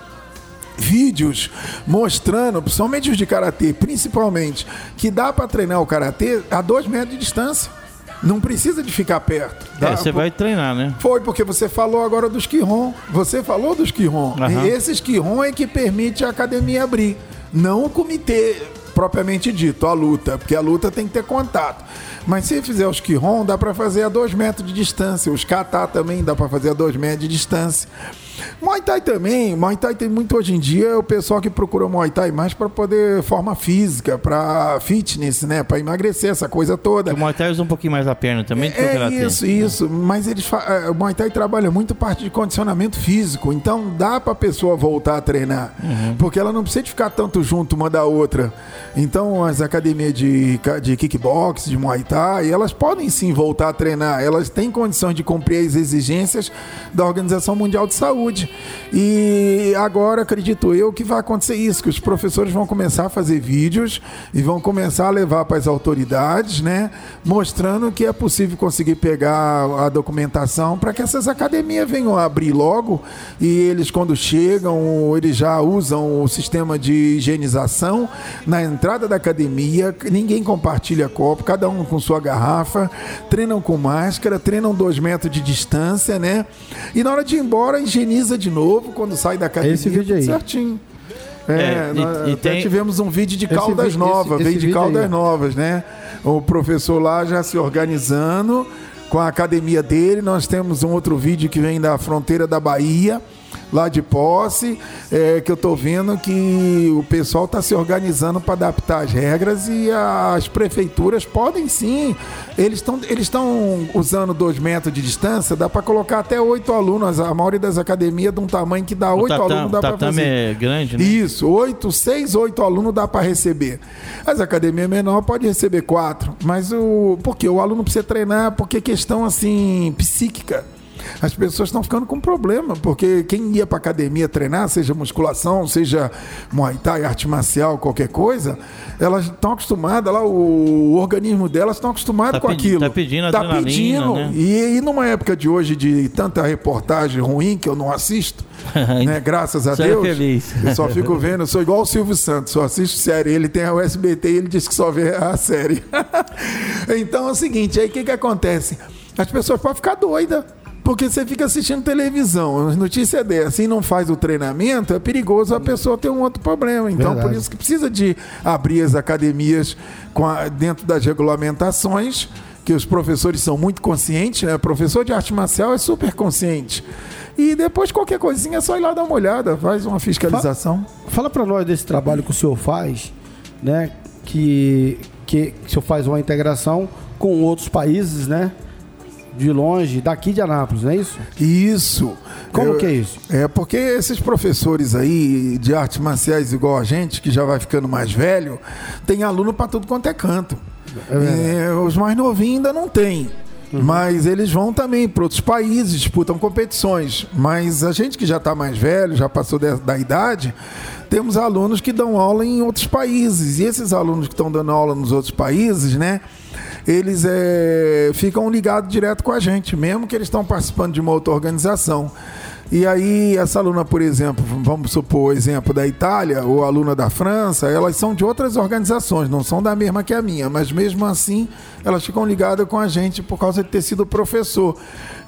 S3: vídeos mostrando, principalmente os de karatê, principalmente, que dá para treinar o karatê a dois metros de distância. Não precisa de ficar perto.
S1: É,
S3: Dá-
S1: você vai treinar, né?
S3: Foi porque você falou agora dos Quirron. Você falou dos Quirron.
S1: Aham.
S3: E esses Quirron é que permite a academia abrir. Não o comitê propriamente dito, a luta, porque a luta tem que ter contato. Mas se fizer os Quirron, dá para fazer a dois metros de distância. Os Kata também dá para fazer a dois metros de distância. Muay Thai também. Muay Thai tem muito hoje em dia é o pessoal que procura Muay Thai mais para poder forma física, para fitness, né? Para emagrecer, essa coisa toda.
S1: O Muay Thai usa um pouquinho mais a perna também
S3: É
S1: Karatê.
S3: isso, isso. Mas eles eh, o Muay Thai trabalha muito parte de condicionamento físico. Então dá pra pessoa voltar a treinar. Porque ela não precisa de ficar tanto junto uma da outra. Então as academias de, de kickbox, de Muay Thai, elas podem sim voltar a treinar. Elas têm condições de cumprir as exigências da Organização Mundial de Saúde. E agora acredito eu que vai acontecer isso, que os professores vão começar a fazer vídeos e vão começar a levar para as autoridades, né, mostrando que é possível conseguir pegar a documentação para que essas academias venham a abrir logo e eles quando chegam, eles já usam o sistema de higienização na entrada da academia, ninguém compartilha copo, cada um com sua garrafa, treinam com máscara, treinam dois metros de distância, né? E na hora de ir embora, higieniza de novo quando sai da academia.
S2: Esse vídeo
S3: tudo
S2: aí.
S3: Certinho. É,
S1: É, e- e
S3: até
S1: tem-
S3: tivemos um vídeo de
S2: Esse
S3: Caldas
S2: vi-
S3: Novas,
S2: esse-
S3: veio
S2: esse
S3: de Caldas
S2: aí.
S3: Novas, né? O professor lá já se organizando com a academia dele. Nós temos um outro vídeo que vem da fronteira da Bahia, lá de posse, é, que eu tô vendo que o pessoal está se organizando para adaptar as regras e as prefeituras podem sim. Eles estão eles usando dois metros de distância, dá para colocar até oito alunos. A maioria das academias de um tamanho que dá
S1: O
S3: oito alunos dá para
S1: tatame
S3: fazer.
S1: é grande, né?
S3: Isso, oito, seis, oito alunos dá para receber. As academias menor pode receber quatro, mas o porque o aluno precisa treinar porque é questão assim psíquica. As pessoas estão ficando com problema, porque quem ia para academia treinar, seja musculação, seja muay thai, arte marcial, qualquer coisa, elas estão acostumadas lá, o, organismo delas estão acostumados
S1: Tá
S3: com
S1: pedi-
S3: aquilo.
S1: tá pedindo
S3: tá pedindo.
S1: né?
S3: E, e numa época de hoje de tanta reportagem ruim que eu não assisto, né, graças a
S1: Seja
S3: Deus.
S1: feliz.
S3: Eu só fico vendo, eu sou igual o Silvio Santos, só assisto série. Ele tem a USBT e ele diz que só vê a série. então é o seguinte, aí o que, que acontece? As pessoas podem ficar doidas. Porque você fica assistindo televisão, as notícias é dessa e não faz o treinamento, é perigoso a pessoa ter um outro problema. Então,
S2: Verdade.
S3: por isso que precisa de abrir as academias a- dentro das regulamentações, que os professores são muito conscientes, né? O professor de arte marcial é super consciente. E depois qualquer coisinha é só ir lá dar uma olhada, faz uma fiscalização.
S2: Fala pra nós desse trabalho que o senhor faz, né? Que, que, que o senhor faz uma integração com outros países, né? De longe, daqui de Anápolis, não é isso?
S3: Isso.
S2: Como
S3: Eu-
S2: que é isso?
S3: É porque esses professores aí de artes marciais igual a gente, que já vai ficando mais velho, tem aluno para tudo quanto é canto.
S2: É.
S3: É, os mais novinhos ainda não tem. Mas eles vão também para outros países, disputam competições. Mas a gente que já está mais velho, já passou de- da idade, temos alunos que dão aula em outros países. E esses alunos que estão dando aula nos outros países, né? Eles eh, ficam ligados direto com a gente, mesmo que eles estão participando de uma outra organização. E aí, essa aluna, por exemplo, vamos supor o exemplo da Itália, ou aluna da França, elas são de outras organizações, não são da mesma que a minha, mas mesmo assim elas ficam ligadas com a gente por causa de ter sido professor.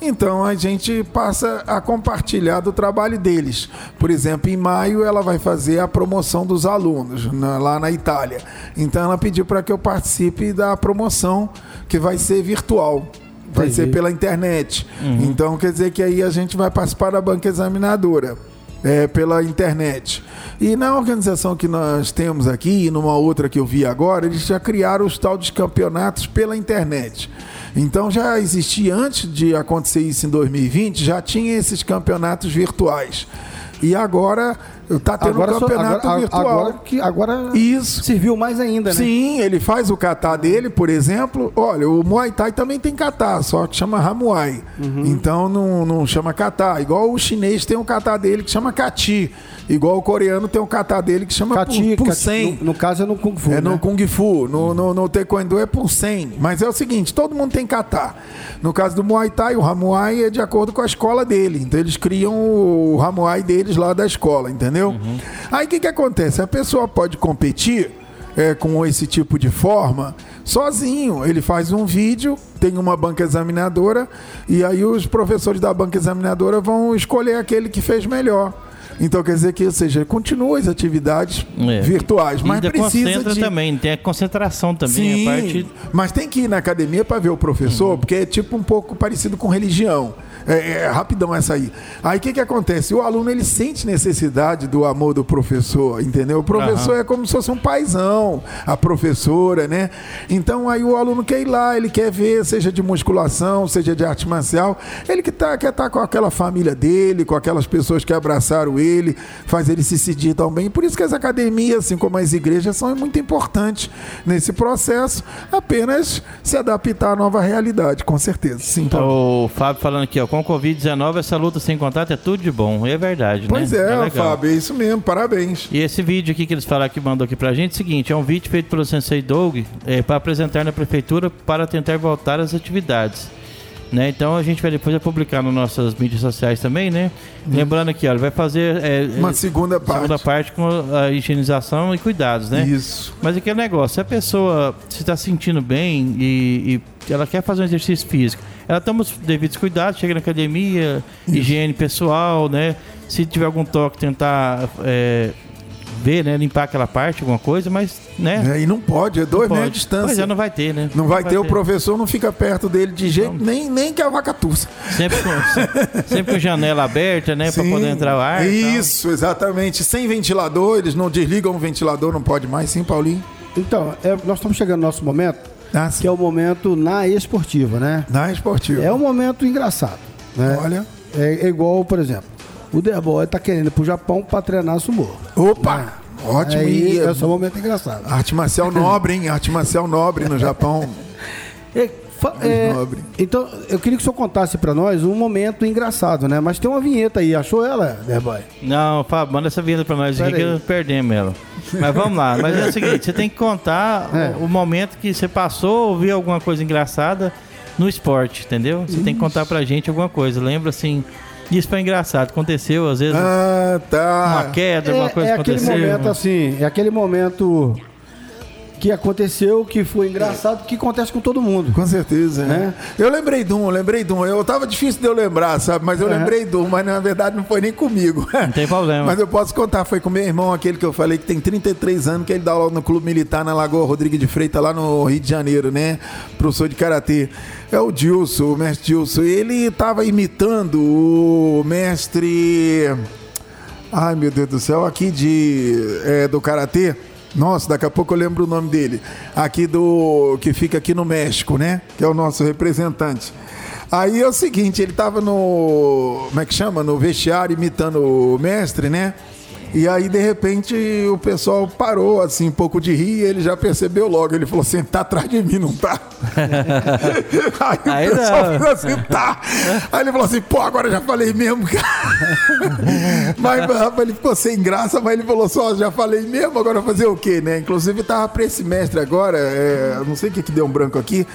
S3: Então a gente passa a compartilhar do trabalho deles. Por exemplo, em maio ela vai fazer a promoção dos alunos na- lá na Itália. Então ela pediu para que eu participe da promoção que vai ser virtual. Vai
S2: Entendi.
S3: ser pela internet. Então quer dizer que aí a gente vai participar da banca examinadora. é, pela internet. E na organização que nós temos aqui, e numa outra que eu vi agora, eles já criaram os tal dos campeonatos pela internet. Então já existia, antes de acontecer isso em 2020, já tinha esses campeonatos virtuais. E agora está tendo
S2: Agora,
S3: um
S2: só-
S3: campeonato
S2: agora,
S3: virtual.
S2: agora, que, agora
S3: Isso.
S2: serviu mais ainda, né?
S3: Sim, ele faz o kata dele, por exemplo. Olha, o Muay Thai também tem kata, só que chama Hamuai.
S2: Uhum.
S3: Então não, não chama kata. Igual o chinês tem um kata dele que chama kati. Igual o coreano tem um kata dele que chama
S2: Kati,
S3: pu-
S2: kati,
S3: Pusen.
S2: no, no caso é no Kung Fu,
S3: É
S2: né?
S3: no Kung Fu, no, no, no Taekwondo é Punsen. Mas é o seguinte, todo mundo tem kata. No caso do Muay Thai, o Hamuai é de acordo com a escola dele. Então eles criam o Hamuai deles lá da escola, entendeu? Aí o que, que acontece? A pessoa pode competir é, com esse tipo de forma sozinho. Ele faz um vídeo, tem uma banca examinadora, e aí os professores da banca examinadora vão escolher aquele que fez melhor. Então quer dizer que, ou seja, continua as atividades
S1: É.
S3: virtuais, mas
S1: ainda
S3: precisa
S1: concentra
S3: de
S1: também, tem a concentração também,
S3: Sim,
S1: parte
S3: mas tem que ir na academia para ver o professor,
S1: Uhum.
S3: porque é tipo um pouco parecido com religião. É, é rapidão essa aí. Aí o que, que acontece? O aluno ele sente necessidade do amor do professor, entendeu? O professor é como se fosse um paizão, a professora, né? Então aí o aluno quer ir lá, ele quer ver, seja de musculação, seja de arte marcial, ele que tá, quer estar com aquela família dele, com aquelas pessoas que abraçaram ele, faz ele se sentir tão bem. Por isso que as academias, assim como as igrejas, são muito importantes nesse processo, apenas se adaptar à nova realidade, com certeza. Sim, Paulo.
S1: O Fábio falando aqui, ó, com o Covid-19 essa luta sem contato é tudo de bom. E é verdade,
S3: Pois
S1: né?
S3: é,
S1: legal.
S3: Fábio, é isso mesmo, parabéns.
S1: E esse vídeo aqui que eles falaram que mandou aqui pra gente é o seguinte: é um vídeo feito pelo Sensei Doug é, para apresentar na prefeitura para tentar voltar às atividades. Né? Então a gente vai depois publicar nas nossas mídias sociais também, né? Lembrando aqui, ele vai fazer é,
S3: Uhum. Uma
S1: é,
S3: segunda parte.
S1: segunda parte com a higienização e cuidados, né?
S3: Isso.
S1: Mas aquele negócio, se a pessoa se está sentindo bem e, e ela quer fazer um exercício físico, ela toma os devidos cuidados, chega na academia, higiene pessoal, né? Se tiver algum toque, tentar é, ver, né? Limpar aquela parte, alguma coisa, mas, né?
S3: É, e não pode, é dois metros de distância.
S1: Pois é, não vai ter, né?
S3: Não vai ter, o professor não fica perto dele de jeito nem, nem que a vaca tussa.
S1: Sempre com, se- sempre com janela aberta, né? Pra
S3: Sim,
S1: poder entrar o ar.
S3: Isso, exatamente. Sem ventilador, eles não desligam o ventilador, não pode mais, sim, Paulinho?
S2: Então, é, nós estamos chegando no nosso momento,
S3: Ah,
S2: que é o momento na esportiva, né?
S3: Na esportiva.
S2: É um momento engraçado, né?
S3: Olha.
S2: É, é igual, por exemplo, o The Boy tá querendo ir pro Japão pra treinar sumô.
S3: Opa! Ótimo.
S2: Aí,
S3: e
S2: é só um momento engraçado.
S3: Arte marcial nobre, hein? Arte marcial nobre no Japão.
S2: É, é,
S3: nobre.
S2: então, eu queria que o senhor contasse pra nós um momento engraçado, né? Mas tem uma vinheta aí, achou ela, The Boy?
S1: Não, Fábio, manda essa vinheta pra nós aqui
S2: Pera
S1: que
S2: aí.
S1: nós perdemos ela. Mas vamos lá. Mas é o seguinte, você tem que contar
S2: É.
S1: o, o momento que você passou, ouviu alguma coisa engraçada no esporte, entendeu? Você tem que contar pra gente alguma coisa. Lembra assim, isso foi engraçado. Aconteceu, às vezes,
S3: Ah, tá.
S1: uma queda, alguma
S2: É,
S1: coisa
S2: é aquele
S1: aconteceu.
S2: momento assim, é aquele momento que aconteceu, que foi engraçado, que acontece com todo mundo.
S3: Com certeza, né?
S2: É.
S3: Eu lembrei de um, eu lembrei de um. Eu tava difícil de eu lembrar, sabe? Mas eu
S2: Uhum.
S3: lembrei de um, mas na verdade não foi nem comigo.
S1: Não tem problema.
S3: Mas eu posso contar, foi com meu irmão, aquele que eu falei que tem 33 anos, que ele dá aula no Clube Militar na Lagoa Rodrigues de Freitas, lá no Rio de Janeiro, né? Professor de Karatê. É o Dilson, o mestre Dilson. Ele tava imitando o mestre. Ai, meu Deus do céu, aqui de é, do Karatê. Nossa, daqui a pouco eu lembro o nome dele. Aqui do. que fica aqui no México, né? Que é o nosso representante. Aí é o seguinte, ele tava no. Como é que chama? No vestiário imitando o mestre, né? E aí, de repente, o pessoal parou, assim, um pouco de rir, e ele já percebeu logo. Ele falou assim: tá atrás de mim, não tá? aí o
S1: Aí
S3: pessoal
S1: não.
S3: falou assim: tá. Aí ele falou assim: pô, agora já falei mesmo, cara. mas, rapaz, ele ficou sem graça, mas ele falou só: já falei mesmo, agora fazer o quê, né? Inclusive, tava pra esse mestre agora, é, não sei o que que deu um branco aqui,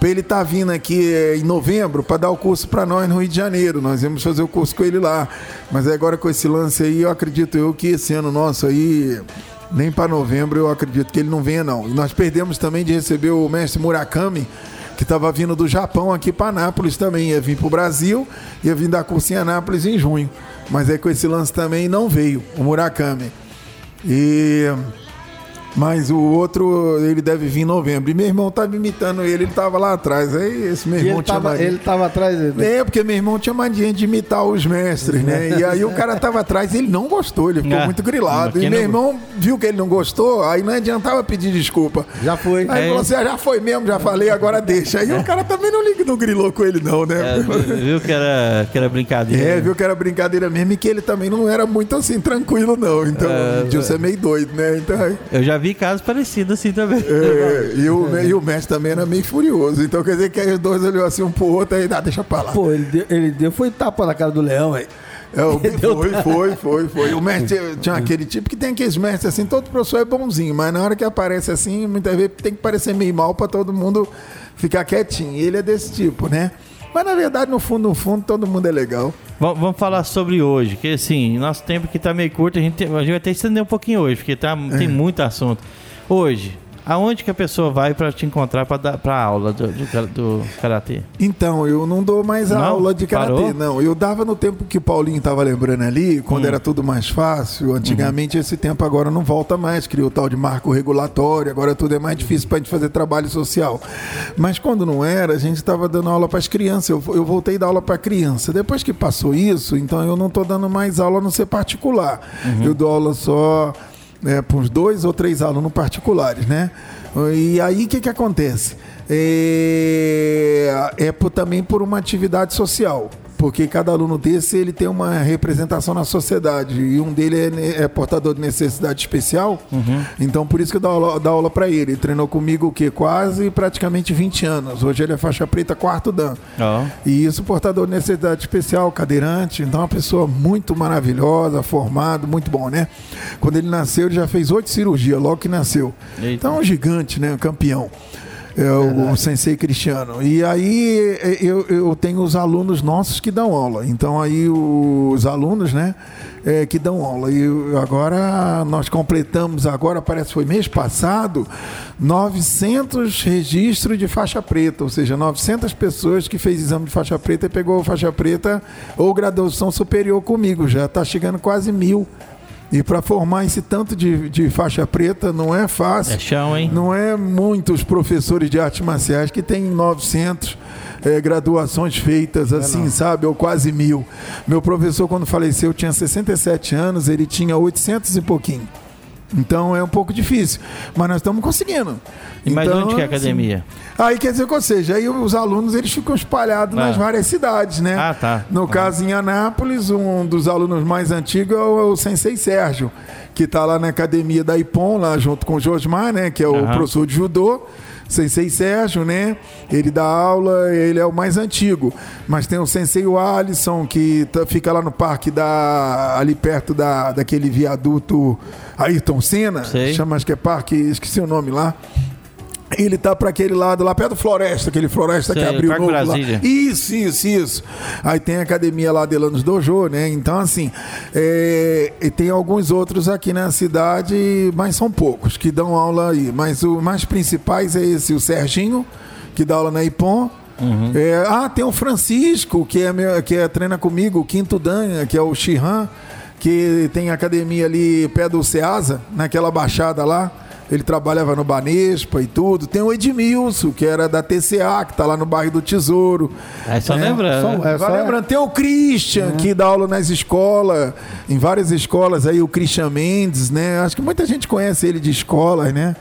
S3: pra ele tá vindo aqui é, em novembro pra dar o curso pra nós no Rio de Janeiro. Nós íamos fazer o curso com ele lá. Mas agora com esse lance aí, eu acredito eu que esse ano nosso aí. Nem para novembro eu acredito que ele não venha, não. Nós perdemos também de receber o mestre Murakami, que estava vindo do Japão aqui para Anápolis também. Ia vir para o Brasil, ia vir dar curso em Anápolis em junho. Mas aí com esse lance também não veio, o Murakami. E. Mas o outro, ele deve vir em novembro. E meu irmão tava imitando ele, ele tava lá atrás. Aí esse meu irmão
S2: ele
S3: tinha
S2: tava,
S3: mania-
S2: ele tava atrás dele. né?
S3: é, porque meu irmão tinha mania de imitar os mestres, né? E aí o cara tava atrás e ele não gostou, ele ficou
S1: Ah,
S3: muito grilado. E meu
S1: não-
S3: irmão viu que ele não gostou, aí não adiantava pedir desculpa.
S2: Já foi.
S3: Aí
S1: É.
S3: falou assim: ah, já foi mesmo, já falei, agora deixa. Aí o cara também não, liga, não grilou com ele, não,
S1: É,
S3: né?
S1: viu que era, que era brincadeira.
S3: É, viu que era brincadeira mesmo e que ele também não era muito assim tranquilo, não. Então,
S1: É,
S3: o é meio doido, né? Então,
S1: Eu já vi casos parecidos assim também.
S3: é, e, o, e o mestre também era meio furioso. Então quer dizer que aí os dois olhou assim um pro outro aí, ah, deixa pra lá.
S2: Pô, ele deu, ele deu foi tapa na cara do leão, velho.
S3: É, o- foi, foi, foi, foi. O mestre tinha aquele tipo que tem aqueles mestres assim, todo professor é bonzinho, mas na hora que aparece assim, muitas vezes tem que parecer meio mal pra todo mundo ficar quietinho. E ele é desse tipo, né? Mas na verdade, no fundo, no fundo, todo mundo é legal.
S1: Vam- Vamos falar sobre hoje, que assim, nosso tempo que tá meio curto, a gente, a gente vai ter que estender um pouquinho hoje, porque tá, tem muito assunto. Hoje, aonde que a pessoa vai pra te encontrar pra aula do, do, do karatê?
S3: Então, eu não dou mais
S1: Não?
S3: aula de karatê,
S1: Parou?
S3: não. Eu dava no tempo que o Paulinho tava lembrando ali, quando
S1: Hum.
S3: era tudo mais fácil. Antigamente esse tempo agora não volta mais, criou o tal de marco regulatório, agora tudo é mais difícil pra gente fazer trabalho social. Mas quando não era, a gente estava dando aula para as crianças. Eu, eu voltei a dar aula para criança. Depois que passou isso, então eu não estou dando mais aula no ser particular. Eu dou aula só né, para uns dois ou três alunos particulares, né? E aí o que, que acontece? É, é por- também por uma atividade social. Porque cada aluno desse ele tem uma representação na sociedade e um dele é, é portador de necessidade especial. Então por isso que eu dou aula, dou aula para ele. Ele treinou comigo o quê? Quase praticamente 20 anos. Hoje ele é faixa preta quarto dan.
S1: Ó,
S3: E isso, portador de necessidade especial, cadeirante, então é uma pessoa muito maravilhosa, formado, muito bom, né? Quando ele nasceu, ele já fez oito cirurgias, logo que nasceu.
S1: Eita.
S3: Então é um gigante, né? Um campeão. É o, o sensei cristiano. E aí é, eu, eu tenho os alunos nossos que dão aula. Então aí os alunos, né, é, que dão aula. E agora nós completamos, agora parece que foi mês passado, 900 registros de faixa preta, ou seja, 900 pessoas que fez exame de faixa preta e pegou faixa preta ou graduação superior comigo. Já está chegando quase mil. E para formar esse tanto de, de faixa preta não é fácil.
S1: é chão, hein?
S3: Não é muitos professores de artes marciais que têm 900 eh, graduações feitas assim, sabe? Ou quase mil. Meu professor, quando faleceu, tinha 67 anos, ele tinha 800 e pouquinho. Então é um pouco difícil. Mas nós estamos conseguindo.
S1: E mais
S3: Então,
S1: onde que é a
S3: assim,
S1: academia?
S3: Aí quer dizer, ou seja, aí os alunos eles ficam espalhados
S1: Ah.
S3: nas várias cidades, né?
S1: Ah, tá.
S3: No caso em Anápolis, um dos alunos mais antigos é o, é o Sensei Sérgio, que está lá na academia da Ipom, lá junto com o Josmar, né? Que é o
S1: Aham.
S3: professor de judô. Sensei Sérgio, né? Ele dá aula, ele é o mais antigo. Mas tem o Sensei Alisson, que tá- fica lá no parque da, ali perto da, daquele viaduto Ayrton Senna.
S1: Sei.
S3: Chama, acho que é parque, esqueci o nome lá. Ele tá para aquele lado lá, perto do Floresta, aquele Floresta que
S1: Sei,
S3: abriu
S1: Parque
S3: novo lá. Isso, isso, isso. Aí tem a academia lá de Lanos Dojo, né? Então, assim, é, e tem alguns outros aqui na cidade, mas são poucos que dão aula aí. Mas os mais principais é esse, o Serginho, que dá aula na Ipom.
S1: Uhum.
S3: É, ah, tem o Francisco, que é, meu, que é treina comigo, o Quinto Dan, que é o Shihan, que tem academia ali pé do Ceasa, naquela baixada lá. Ele trabalhava no Banespa e tudo. Tem o Edmilson, que era da TCA, que tá lá no bairro do Tesouro.
S1: Aí só
S3: É,
S1: lembrando.
S2: só-
S1: né?
S2: é,
S3: Vai lembrando, tem o Christian, que dá aula nas escolas, em várias escolas aí, o Christian Mendes, né? Acho que muita gente conhece ele de escolas, né?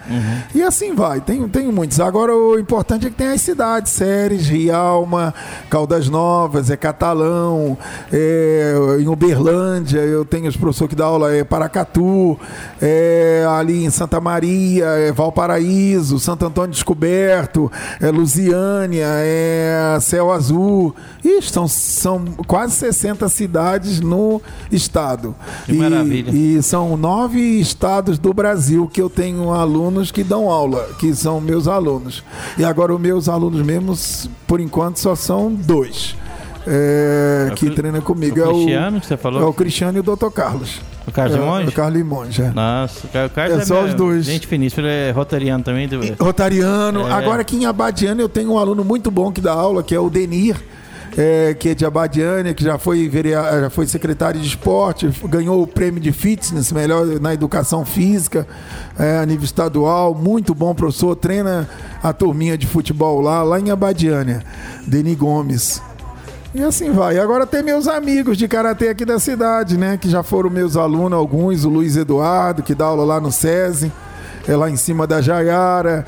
S3: E assim vai, tem, tem muitos. Agora o importante é que tem as cidades, Séries, Rialma, Caldas Novas, é Catalão, é, em Uberlândia, eu tenho os professores que dá aula, é Paracatu, é, ali em Santa Maria, é Valparaíso, Santo Antônio Descoberto, é Lusiânia, é Céu Azul. Ixi, são, são quase 60 cidades no estado.
S1: Que
S3: e,
S1: maravilha.
S3: E são nove estados do Brasil que eu tenho alunos que dão aula, que são meus alunos. E agora os meus alunos mesmos, por enquanto, só são dois. é,
S1: É
S3: que treina comigo.
S1: o
S3: É o,
S1: Cristiano que você falou?
S3: é o Cristiano e o Dr. Carlos.
S1: O Carlos
S3: É,
S1: Monge?
S3: O Carlos Monge, é.
S1: Nossa, o Car- o Carlos
S3: É só
S1: meu-
S3: os dois.
S1: Gente finíssima, ele é rotariano também. Do...
S3: Rotariano.
S1: É.
S3: Agora aqui em Abadiânia eu tenho um aluno muito bom que dá aula, que é o Denir. é, que é de Abadiânia, que já foi, verea- já foi secretário de esporte, ganhou o prêmio de fitness, melhor na educação física, é, a nível estadual, muito bom professor, treina a turminha de futebol lá, lá em Abadiânia, Denis Gomes. E assim vai. E agora tem meus amigos de karatê aqui da cidade, né? Que já foram meus alunos, alguns, o Luiz Eduardo, que dá aula lá no SESI, é lá em cima da Jaiara.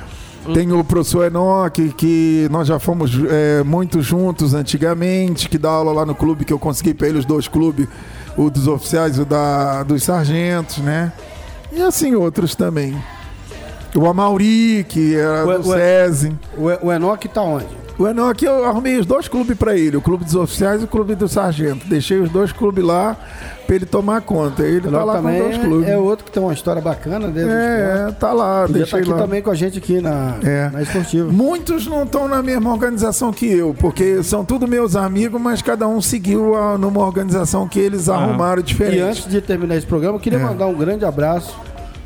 S3: Tem o professor Enoque, que nós já fomos é, muito juntos antigamente, que dá aula lá no clube, que eu consegui para ele os dois clubes, o dos oficiais e o da, dos sargentos, né? E assim outros também. O Amauri, que era
S2: Ué,
S3: do
S2: ué.
S3: SESI.
S2: O, o Enoque tá onde?
S3: O Enoque, eu arrumei os dois clubes pra ele, o clube dos oficiais e o clube do sargento. Deixei os dois clubes lá pra ele tomar conta. Ele tá
S2: Enoque
S3: lá com
S2: também
S3: dois clubes.
S2: é outro que tem uma história bacana dentro do esporte.
S3: É, é, tá lá,
S2: Podia estar
S3: deixei
S2: aqui
S3: lá.
S2: também com a gente aqui na,
S3: É.
S2: na esportiva.
S3: Muitos não estão na mesma organização que eu, porque são tudo meus amigos, mas cada um seguiu a- numa organização que eles arrumaram diferente.
S2: E antes de terminar esse programa, eu queria
S3: É.
S2: mandar um grande abraço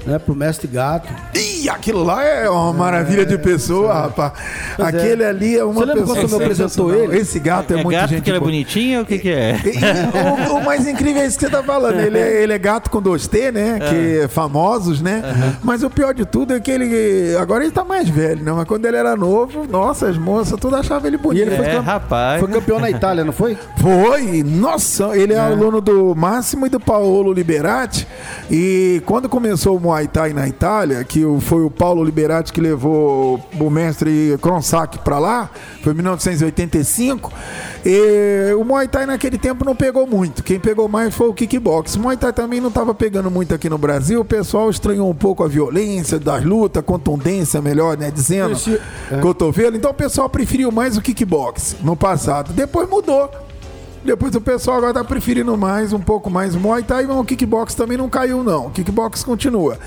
S2: né, pro mestre Gato.
S3: Ih, aquilo lá é uma maravilha de pessoa, rapaz.
S2: Pois é.
S3: Aquele ali é uma
S2: Você lembra
S3: pessoa.
S2: quando você me apresentou ele?
S3: Esse gato é,
S1: É
S3: muito
S1: gato
S3: gente
S1: porque ele é bonitinho ou o que que é?
S3: E o, o mais incrível é isso que você tá falando. Ele é, ele é gato com 2T, né? Que é famosos, né? Mas o pior de tudo é que ele. Agora ele tá mais velho, né? Mas quando ele era novo, nossa, as moças tudo achavam ele bonito.
S2: E ele foi
S1: É,
S2: campe-
S1: rapaz.
S2: Foi campeão na Itália, não foi?
S3: Foi, nossa, ele é, aluno do Máximo e do Paolo Liberati. E quando começou o Muay Thai na Itália, que foi o Paulo Liberati que levou o mestre Kronsak pra lá, foi em 1985. E o Muay Thai naquele tempo não pegou muito. Quem pegou mais foi o kickbox. O Muay Thai também não estava pegando muito aqui no Brasil. O pessoal estranhou um pouco a violência das lutas, contundência, melhor, né? Dizendo,
S2: Esse- é.
S3: cotovelo. Então o pessoal preferiu mais o kickbox no passado. Depois mudou. Depois o pessoal agora tá preferindo mais, um pouco mais Muay Thai, mas o kickbox também não caiu, não. O kickbox continua.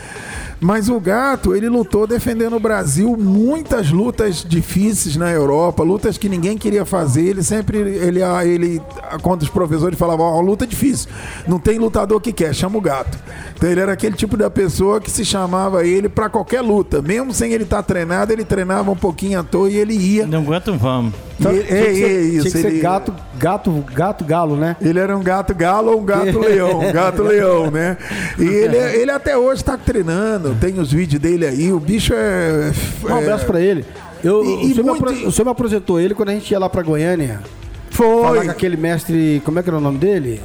S3: Mas o gato, ele lutou defendendo o Brasil muitas lutas difíceis na Europa, lutas que ninguém queria fazer. Ele sempre, ele, ele quando os professores falavam, ó, uma luta difícil, não tem lutador que quer, chama o gato. Então ele era aquele tipo da pessoa que se chamava ele pra qualquer luta, mesmo sem ele estar treinado, ele treinava um pouquinho à toa e ele ia.
S1: Não aguento, vamos.
S3: E ele-
S2: que
S3: é,
S2: ser,
S3: é isso,
S2: tinha que ser
S3: ele-
S2: gato, gato, gato galo, né?
S3: Ele era um gato galo ou um gato leão, um gato leão, né? E ele, ele até hoje tá treinando, tem os vídeos dele aí, o bicho é.
S2: Um abraço pra ele. Eu,
S3: E-
S2: o, senhor me
S3: muito-
S2: apro- o senhor me apresentou ele quando a gente ia lá pra Goiânia. Falar
S3: Foi
S2: com aquele mestre, como é que era o nome dele?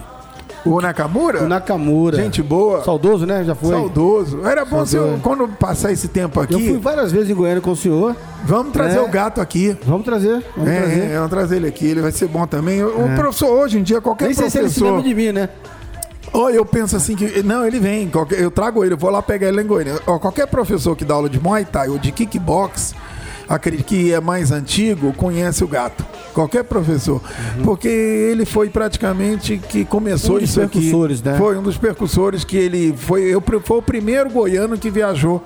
S3: O Nakamura?
S2: O Nakamura.
S3: Gente boa,
S2: Saudoso, né? Já foi.
S3: saudoso. Era bom se eu,
S2: Saudoso.
S3: quando passar esse tempo
S2: Eu fui
S3: aqui,
S2: várias vezes em Goiânia com o senhor.
S3: vamos trazer
S2: É.
S3: o gato aqui.
S2: Vamos trazer, vamos
S3: É,
S2: trazer.
S3: é, vamos trazer ele aqui, ele vai ser bom também. O professor, hoje em dia, qualquer
S2: Nem sei se ele se
S3: professor.
S2: de mim, né?
S3: Ou eu penso assim que. Não, ele vem. eu trago ele, eu vou lá pegar ele em Goiânia. Qualquer professor que dá aula de Muay Thai ou de kickbox, acredito que é mais antigo, conhece o gato. Qualquer professor. Porque ele foi praticamente que começou
S2: Um dos
S3: isso aqui.
S2: né?
S3: Foi um dos percussores que ele foi. Eu, foi o primeiro goiano que viajou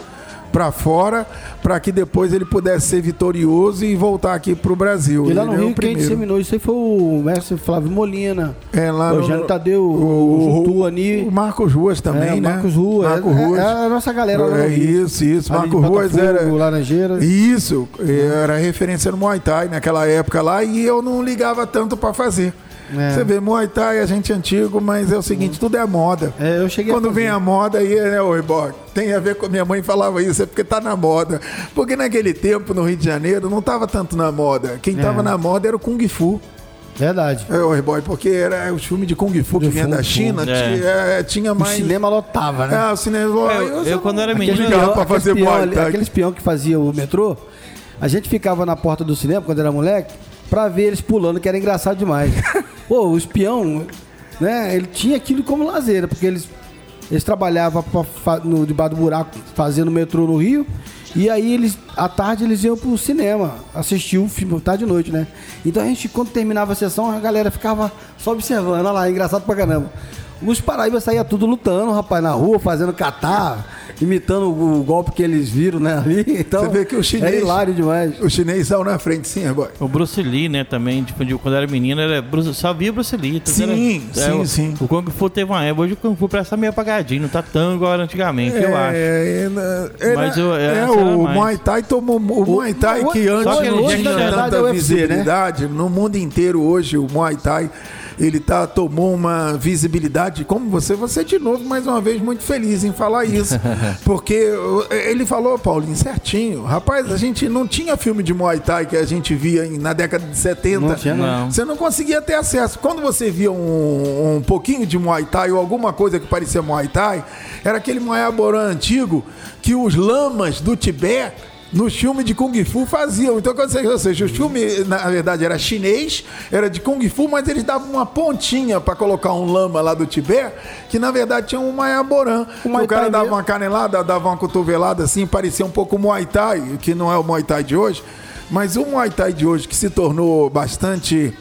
S3: para fora para que depois ele pudesse ser vitorioso e voltar aqui para o Brasil.
S2: E lá no
S3: é o
S2: Rio, quem disseminou isso aí foi o mestre Flávio Molina.
S3: É lá
S2: o Jânio Tadeu, o, o, Tuani.
S3: o Marcos Ruas também,
S2: é, o
S3: né?
S2: Marcos Ruas.
S3: Marcos
S2: é,
S3: Ruas.
S2: É, a nossa galera lá
S3: É isso, isso.
S2: Ali de
S3: Marco Ruas era.
S2: Laranjeira.
S3: Isso, era referência no Muay Thai naquela época lá e eu não ligava tanto pra fazer.
S2: É.
S3: Você vê Muay Thai, a gente é antigo, mas é o seguinte, tudo é moda.
S2: É, eu cheguei a
S3: Quando
S2: fazer.
S3: vem a moda aí, né, ô Reborn? Tem a ver com minha mãe falava isso, é porque tá na moda. Porque naquele tempo no Rio de Janeiro não tava tanto na moda. Quem tava
S2: É.
S3: na moda era o Kung Fu.
S2: Verdade.
S3: É, ô Reborn, porque era o filme de Kung Fu que vinha da. China,
S1: É.
S3: tinha, é, tinha
S2: O
S3: mais.
S2: cinema lotava, né?
S3: É, o cinema.
S1: Eu- eu, quando era
S3: Aquele
S1: menino,
S3: ligava pra fazer
S2: peão
S3: Muay
S2: ali-
S3: Thai.
S2: Aqueles peão que fazia o metrô, a gente ficava na porta do cinema, quando era moleque, pra ver eles pulando, que era engraçado demais. Pô, o espião, né, ele tinha aquilo como lazer, porque eles, eles trabalhavam no, debaixo do buraco, fazendo metrô no Rio, e aí eles, à tarde, eles iam pro cinema, assistir o filme, tarde e noite, né? Então a gente, quando terminava a sessão, a galera ficava só observando, olha lá, engraçado pra caramba. Os paraíbas saía tudo lutando, rapaz, na rua, fazendo catar, imitando o, o golpe que eles viram, né, ali. Então,
S3: Você vê que o chinês-
S2: É hilário demais.
S3: O chinês saiu na frente, sim, Reborn.
S1: O Bruce Lee, né, também, tipo, quando era menino, era Bruce, só via Bruce Lee. tudo
S3: Sim,
S1: era-
S3: sim,
S1: o,
S3: sim.
S1: O Kung Fu teve uma época, hoje o Kung Fu parece estar meio apagadinho, não tá tão igual era antigamente, eu acho.
S3: É, é,
S1: Mas
S3: é,
S1: eu-
S3: é,
S1: era
S3: o
S1: mais.
S3: Muay Thai tomou. O Muay Thai
S2: o-
S3: que antes
S1: só que
S3: não
S1: hoje,
S3: tinha tanta
S2: é UFC, né?
S3: visibilidade. No mundo inteiro hoje, o Muay Thai. Ele tá, tomou uma visibilidade, como você, você de novo, mais uma vez, muito feliz em falar isso. Porque uh, ele falou, Paulinho, certinho. Rapaz, a gente não tinha filme de Muay Thai que a gente via na década de 70.
S2: Não tinha, não.
S1: Não.
S3: Você não conseguia ter acesso. Quando você via um, um pouquinho de Muay Thai ou alguma coisa que parecia Muay Thai, era aquele Muay Boran antigo que os lamas do Tibete nos filmes de Kung Fu faziam. Então, ou seja, ou seja, o filme, na verdade, era chinês, era de Kung Fu, mas eles davam uma pontinha para colocar um lama lá do Tibete, que na verdade tinha um Mayaboran.
S2: O
S3: O, cara dava uma canelada, dava uma cotovelada assim, parecia um pouco Muay Thai, que não é o Muay Thai de hoje. Mas o Muay Thai de hoje, que se tornou bastante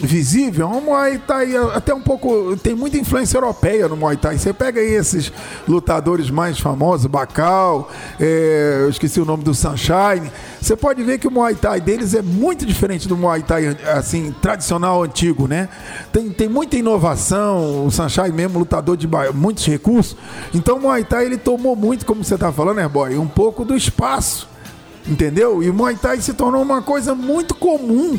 S3: visível, é um Muay Thai até um pouco. tem muita influência europeia no Muay Thai. Você pega aí esses lutadores mais famosos, Bacal, é, eu esqueci o nome do Sunshine. Você pode ver que o Muay Thai deles é muito diferente do Muay Thai assim, tradicional antigo, né? Tem, tem muita inovação, o Sunshine mesmo, lutador de muitos recursos. Então o Muay Thai ele tomou muito, como você está falando, né, boy? Um pouco do espaço. Entendeu? E o Muay Thai se tornou uma coisa muito comum,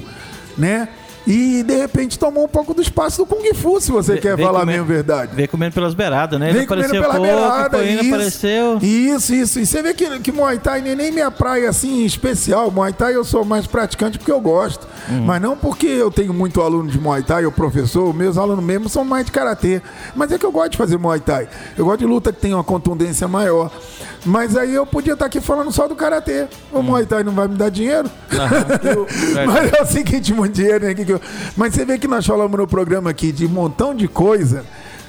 S3: né? E de repente tomou um pouco do espaço do Kung Fu, se você
S1: Vê-
S3: quer falar
S1: comendo-
S3: a verdade.
S1: Veio comendo pelas beiradas, né?
S3: Vem
S1: Ele
S3: comendo
S1: apareceu
S3: pela
S1: pouco,
S3: beirada, isso.
S1: apareceu.
S3: Isso, isso. E você vê que, que Muay Thai nem, nem minha praia assim especial. Muay Thai eu sou mais praticante porque eu gosto. Mas não porque eu tenho muito aluno de Muay Thai, ou professor, meus alunos mesmo são mais de karatê. Mas é que eu gosto de fazer Muay Thai. Eu gosto de luta que tem uma contundência maior. Mas aí eu podia estar aqui falando só do karatê. O Muay Thai não vai me dar dinheiro. Mas é o seguinte, muito dinheiro, né? eu- Mas você vê que nós falamos no programa aqui de um montão de coisa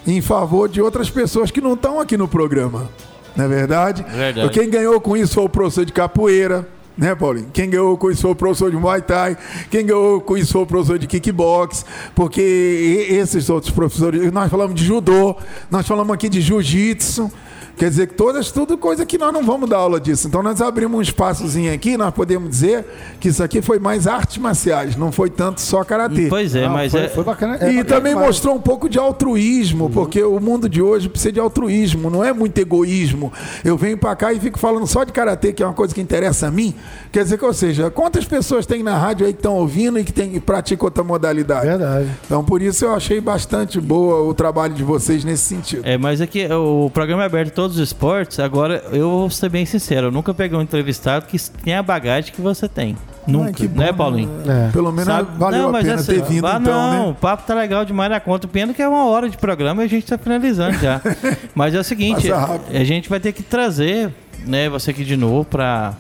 S3: em favor de outras pessoas que não estão aqui no programa. Não é verdade?
S1: Verdade.
S3: Quem ganhou com isso foi o professor de capoeira. Né, Paulinho? Quem ganhou com isso foi o professor de Muay Thai, quem ganhou com isso foi o professor de kickbox, porque esses outros professores, nós falamos de judô, nós falamos aqui de jiu-jitsu, Quer dizer que todas, tudo coisa que nós não vamos dar aula disso. Então nós abrimos um espaçozinho aqui, nós podemos dizer que isso aqui foi mais artes marciais, não foi tanto só karatê.
S1: Pois é,
S2: Não,
S1: mas
S2: foi,
S1: é.
S2: foi bacana. é
S3: E
S2: bacana
S3: também
S2: demais.
S3: mostrou um pouco de altruísmo, porque o mundo de hoje precisa de altruísmo, não é muito egoísmo. Eu venho pra cá e fico falando só de karatê, que é uma coisa que interessa a mim. Quer dizer que, ou seja, quantas pessoas tem na rádio aí que estão ouvindo e que tem, praticam outra modalidade?
S2: Verdade.
S3: Então, por isso eu achei bastante boa o trabalho de vocês nesse sentido.
S1: É, mas é que o programa é aberto a todos os esportes. Agora, eu vou ser bem sincero, eu nunca peguei um entrevistado que tem a bagagem que você tem. Nunca,
S3: que bom,
S1: né, Paulinho?
S2: É.
S3: Pelo menos
S1: Sabe?
S3: valeu
S1: Não,
S3: a
S1: mas
S3: pena
S1: assim,
S3: ter vindo,
S1: ah,
S3: então,
S1: não,
S3: né?
S1: o papo tá legal demais na conta. Pena que é uma hora de programa e a gente tá finalizando já. Mas é o seguinte, a gente vai ter que trazer, né, você aqui de novo pra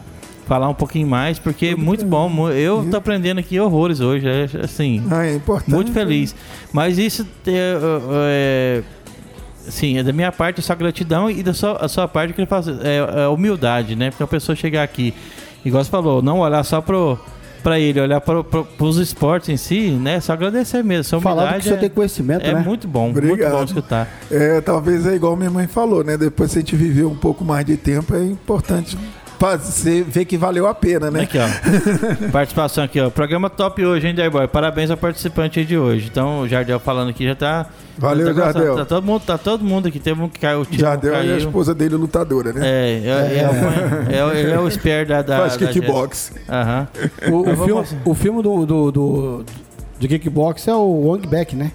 S1: falar um pouquinho mais, porque é muito bom. Eu tô aprendendo aqui horrores hoje, é, assim,
S3: Ah, é importante.
S1: muito feliz. Mas isso é, é, sim, é da minha parte só gratidão e da sua, a sua parte que ele faz é, é humildade, né? Porque a pessoa chegar aqui, igual você falou, não olhar só pro para ele, olhar para os esportes em si, né? Só agradecer mesmo. Sua
S2: Falar que você
S1: é,
S2: tem conhecimento,
S1: é
S2: né?
S1: muito bom, muito
S3: Obrigado.
S1: bom escutar.
S3: É, talvez é igual minha mãe falou, né? Depois se a gente viver um pouco mais de tempo, é importante fazer, ver que valeu a pena, né?
S1: Aqui, ó. Participação aqui, ó. Programa top hoje, hein, Dayboy? Parabéns ao participante aí de hoje. Então, o Jardel falando aqui já tá.
S3: Valeu,
S1: já tá.
S3: Jardel.
S1: Tá todo mundo, tá todo mundo aqui. Teve um que caiu,
S3: Já deu aí a
S1: caiu.
S3: esposa dele lutadora, né?
S1: É, é, é, é, o- ele é o Spear da. da
S3: Faz
S1: da-
S3: kickbox.
S1: Aham.
S2: O, o
S1: vou
S2: filme, o filme do, do, do, de kickbox é o Wong Beck, né?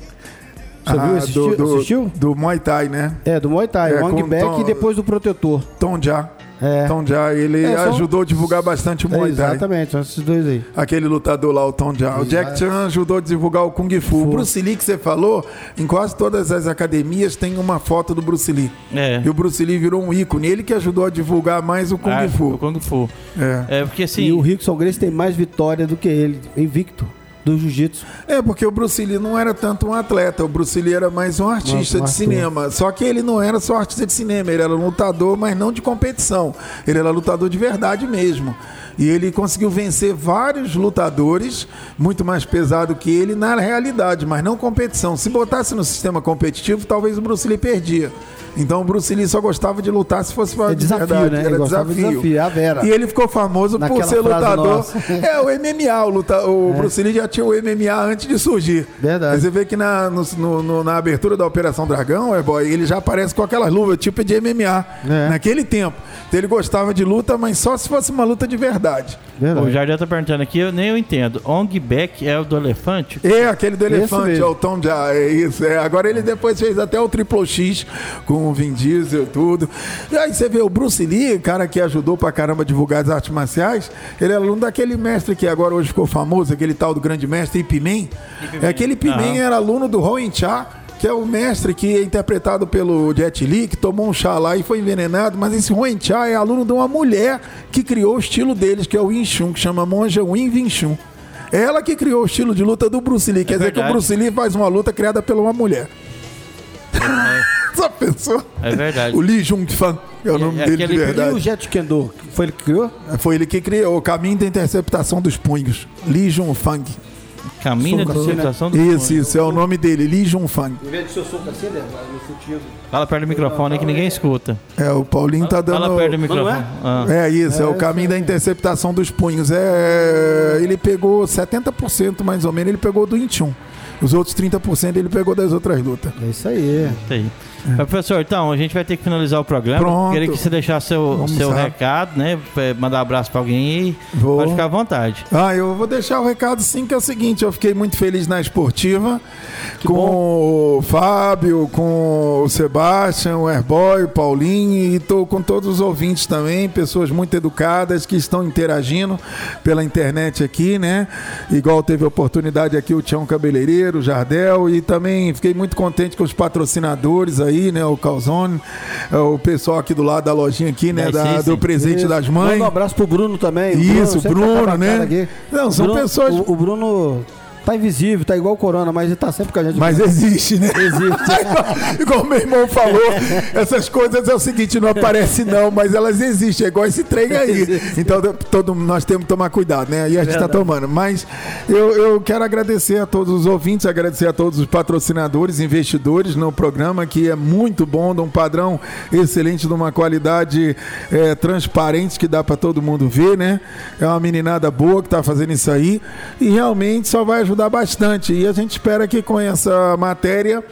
S2: Você
S3: Ah,
S2: viu? Assistiu?
S3: do, do,
S2: assistiu?
S3: do Muay Thai, né?
S2: É, do Muay Thai.
S3: É,
S2: Beck
S3: Tom-
S2: e depois do Protetor.
S3: Tom Jha.
S2: É.
S3: Tom Jha, ele
S2: É, são-
S3: ajudou a divulgar bastante o
S2: É,
S3: Muay Thai.
S2: exatamente, são esses dois aí.
S3: Aquele lutador lá, o Tom Jha. O Jack Chan ajudou a divulgar o Kung Fu. O Bruce Lee que você falou, em quase todas as academias tem uma foto do Bruce Lee.
S1: É.
S3: E o Bruce Lee virou um ícone. Ele que ajudou a divulgar mais o Kung
S1: Ah,
S3: Fu.
S1: o Kung Fu.
S3: É.
S1: É, porque assim.
S2: E o Rickson Grace tem mais vitória do que ele, invicto, do jiu-jitsu.
S3: É, porque o Bruce Lee não era tanto um atleta, o Bruce Lee era mais um artista
S2: Um
S3: de cinema. Só que ele não era só artista de cinema, ele era lutador, mas não de competição. Ele era lutador de verdade mesmo. E ele conseguiu vencer vários lutadores, muito mais pesado que ele, na realidade, mas não competição. Se botasse no sistema competitivo, talvez o Bruce Lee perdia. Então o Bruce Lee só gostava de lutar se fosse para
S2: É desafio,
S3: verdade.
S2: né?
S3: Era
S2: gostava de
S3: desafio.
S2: desafio, é a Vera.
S3: E ele ficou famoso por
S2: Naquela
S3: ser
S2: frase
S3: lutador.
S2: nossa.
S3: É, o MMA, o, luta, o Bruce Lee já tinha o MMA antes de surgir.
S2: Verdade.
S3: Mas você vê que na, no- no- na abertura da Operação Dragão, é boy, ele já aparece com aquelas luvas tipo de MMA.
S2: É.
S3: Naquele tempo. Então ele gostava de luta, mas só se fosse uma luta de verdade.
S2: Verdade.
S1: O Jardel tá perguntando aqui, eu nem eu entendo. Ong Beck é o do elefante?
S3: É, aquele do elefante, é o Tom Jha, é isso. É. Agora ele depois fez até o Triple X com o Vin Diesel e tudo. E aí você vê o Bruce Lee, cara que ajudou pra caramba a divulgar as artes marciais, ele é aluno daquele mestre que agora hoje ficou famoso, aquele tal do grande mestre Ip Man. É aquele Ip Man era aluno do Rowan Cha, que é o mestre que é interpretado pelo Jet Li, que tomou um chá lá e foi envenenado, mas esse Rowan Cha é aluno de uma mulher que criou o estilo deles, que é o Wing Chun, que chama Monja Wing Wing Chun. Ela que criou o estilo de luta do Bruce Lee. Quer dizer que o
S1: verdade.
S3: Bruce Lee faz uma luta criada por uma mulher. Só pensou?
S1: É verdade.
S3: O Lee Jung Fan é o nome
S1: é
S3: dele de
S1: aquele-
S2: E o
S3: verdade.
S2: Jet Kendo, foi ele que criou?
S3: Foi ele que criou o caminho da interceptação dos punhos. Lee Jung Fang.
S1: Caminho da
S2: assim, né?
S1: interceptação do
S3: Isso, isso, é o nome dele, Lee Jung Fang.
S2: Em vez de seu soco assim, né? No sentido.
S1: Fala perto do microfone que ninguém escuta.
S3: É, o Paulinho tá dando.
S1: Fala perto do
S2: Não
S1: microfone. Ah.
S3: É isso, é, o caminho da interceptação dos punhos. É, ele pegou 70% mais ou menos, ele pegou do Inchun. Os outros 30% ele pegou das outras lutas.
S2: É isso aí.
S1: Isso aí. Mas, professor, então, a gente vai ter que finalizar o programa.
S3: Pronto.
S1: Queria que você deixasse seu,
S3: Vamos
S1: seu recado, né? É, Mandar um abraço pra alguém aí.
S3: Vou.
S1: Pode ficar à vontade.
S3: Ah, eu vou deixar o recado sim, que é o seguinte, eu fiquei muito feliz na esportiva, com o Fábio, com o Sebastião, o Airboy, o Paulinho, e estou com todos os ouvintes também, pessoas muito educadas que estão interagindo pela internet aqui, né? Igual teve oportunidade aqui o Tião Cabeleireiro, o Jardel, e também fiquei muito contente com os patrocinadores aí, né? O Calzone, é, o pessoal aqui do lado da lojinha aqui, né? Da- do presente
S2: Isso.
S3: das mães.
S2: Manda um abraço pro Bruno também.
S3: Isso, Bruno,
S2: tá com a
S3: né? Não, são
S2: Bruno-
S3: pessoas-
S2: O, o Bruno tá invisível, tá igual o Corona, mas ele tá sempre com a gente.
S3: Mas existe, né?
S2: Existe.
S3: igual meu irmão falou, essas coisas é o seguinte, não aparece não, mas elas existem, é igual esse trem aí. Então todo, nós temos que tomar cuidado, né? E a gente está tomando. Mas eu, eu quero agradecer a todos os ouvintes, agradecer a todos os patrocinadores, investidores no programa, que é muito bom, de um padrão excelente, de uma qualidade é, transparente que dá para todo mundo ver, né? É uma meninada boa que está fazendo isso aí e realmente só vai ajudar bastante. E a gente espera que com essa matéria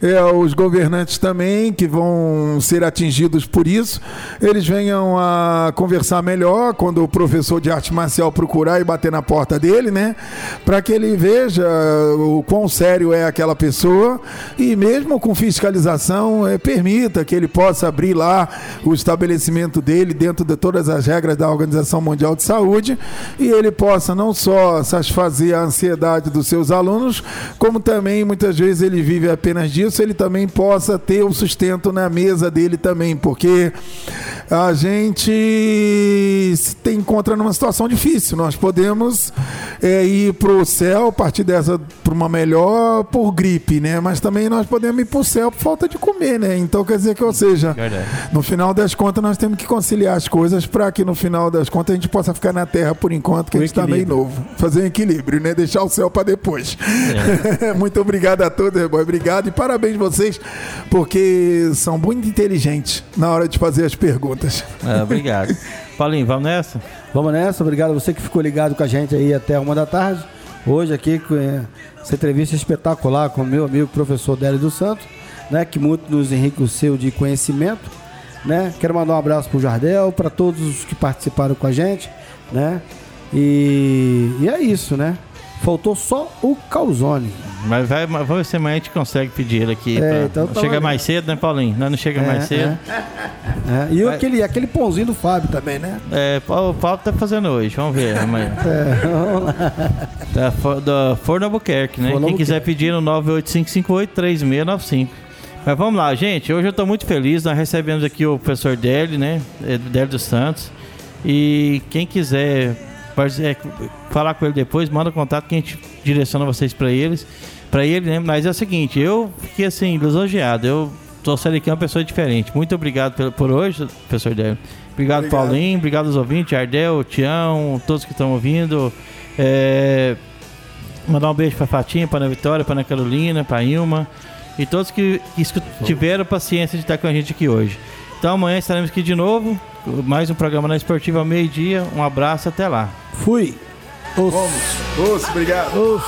S3: é, os governantes também, que vão ser atingidos por isso, eles venham a conversar melhor quando o professor de arte marcial procurar e bater na porta dele, né? Para que ele veja o quão sério é aquela pessoa e mesmo com fiscalização, é, permita que ele possa abrir lá o estabelecimento dele dentro de todas as regras da Organização Mundial de Saúde e ele possa não só satisfazer a ansiedade dos seus alunos, como também muitas vezes ele vive apenas disso, ele também possa ter o sustento na mesa dele também, porque a gente se encontra numa situação difícil. Nós podemos é, ir para o céu, partir dessa para uma melhor por gripe, né? Mas também nós podemos ir para o céu por falta de comer, né? Então quer dizer que, ou seja,
S1: Verdade.
S3: no final das contas nós temos que conciliar as coisas para que no final das contas a gente possa ficar na Terra por enquanto, que a
S2: O
S3: gente está meio novo. Fazer um equilíbrio, né? Deixar o céu para depois.
S1: É.
S3: Muito obrigado a todos, irmão. Obrigado e parabéns vocês, porque são muito inteligentes na hora de fazer as perguntas.
S1: Ah, obrigado. Paulinho, vamos nessa?
S2: Vamos nessa, obrigado a você que ficou ligado com a gente aí até uma da tarde. Hoje aqui com eh, essa entrevista espetacular com o meu amigo professor Délio dos Santos, né, que muito nos enriqueceu de conhecimento, né? Quero mandar um abraço pro Jardel, para todos os que participaram com a gente, né? E, e é isso, né? Faltou só o calzone.
S1: Mas vai, mas vamos ver se amanhã a gente consegue pedir ele aqui.
S2: É,
S1: pra-
S2: então tá
S1: chega
S2: valendo.
S1: mais cedo, né, Paulinho? Não, não chega mais cedo.
S2: É, e aquele, aquele pãozinho do Fábio também, né?
S1: É, o Paulo tá fazendo hoje, vamos ver amanhã.
S2: É, vamos lá.
S1: Da, fo- da Forno Albuquerque, né?
S2: Forno
S1: Quem quiser pedir no 985583695. Mas vamos lá, gente. Hoje eu tô muito feliz. Nós recebemos aqui o professor Délio, né? É, Délio dos Santos. E quem quiser é, falar com ele depois, manda contato que a gente direciona vocês para eles. Para ele, né? Mas é o seguinte, eu fiquei assim, lisonjeado. Eu tô saindo aqui uma pessoa diferente. Muito obrigado pelo- por hoje, professor Délio. Obrigado,
S3: Obrigado.
S1: Paulinho. Obrigado aos ouvintes, Ardel, Tião, todos que estão ouvindo. É, Mandar um beijo pra Fatinha, pra Ana Vitória, pra Ana Carolina, pra Ilma e todos que, que tiveram paciência de estar com a gente aqui hoje. Então amanhã estaremos aqui de novo, mais um programa na Esportiva ao meio-dia. Um abraço, até lá.
S2: Fui. Os-
S3: Vamos. Osso, obrigado.
S2: os-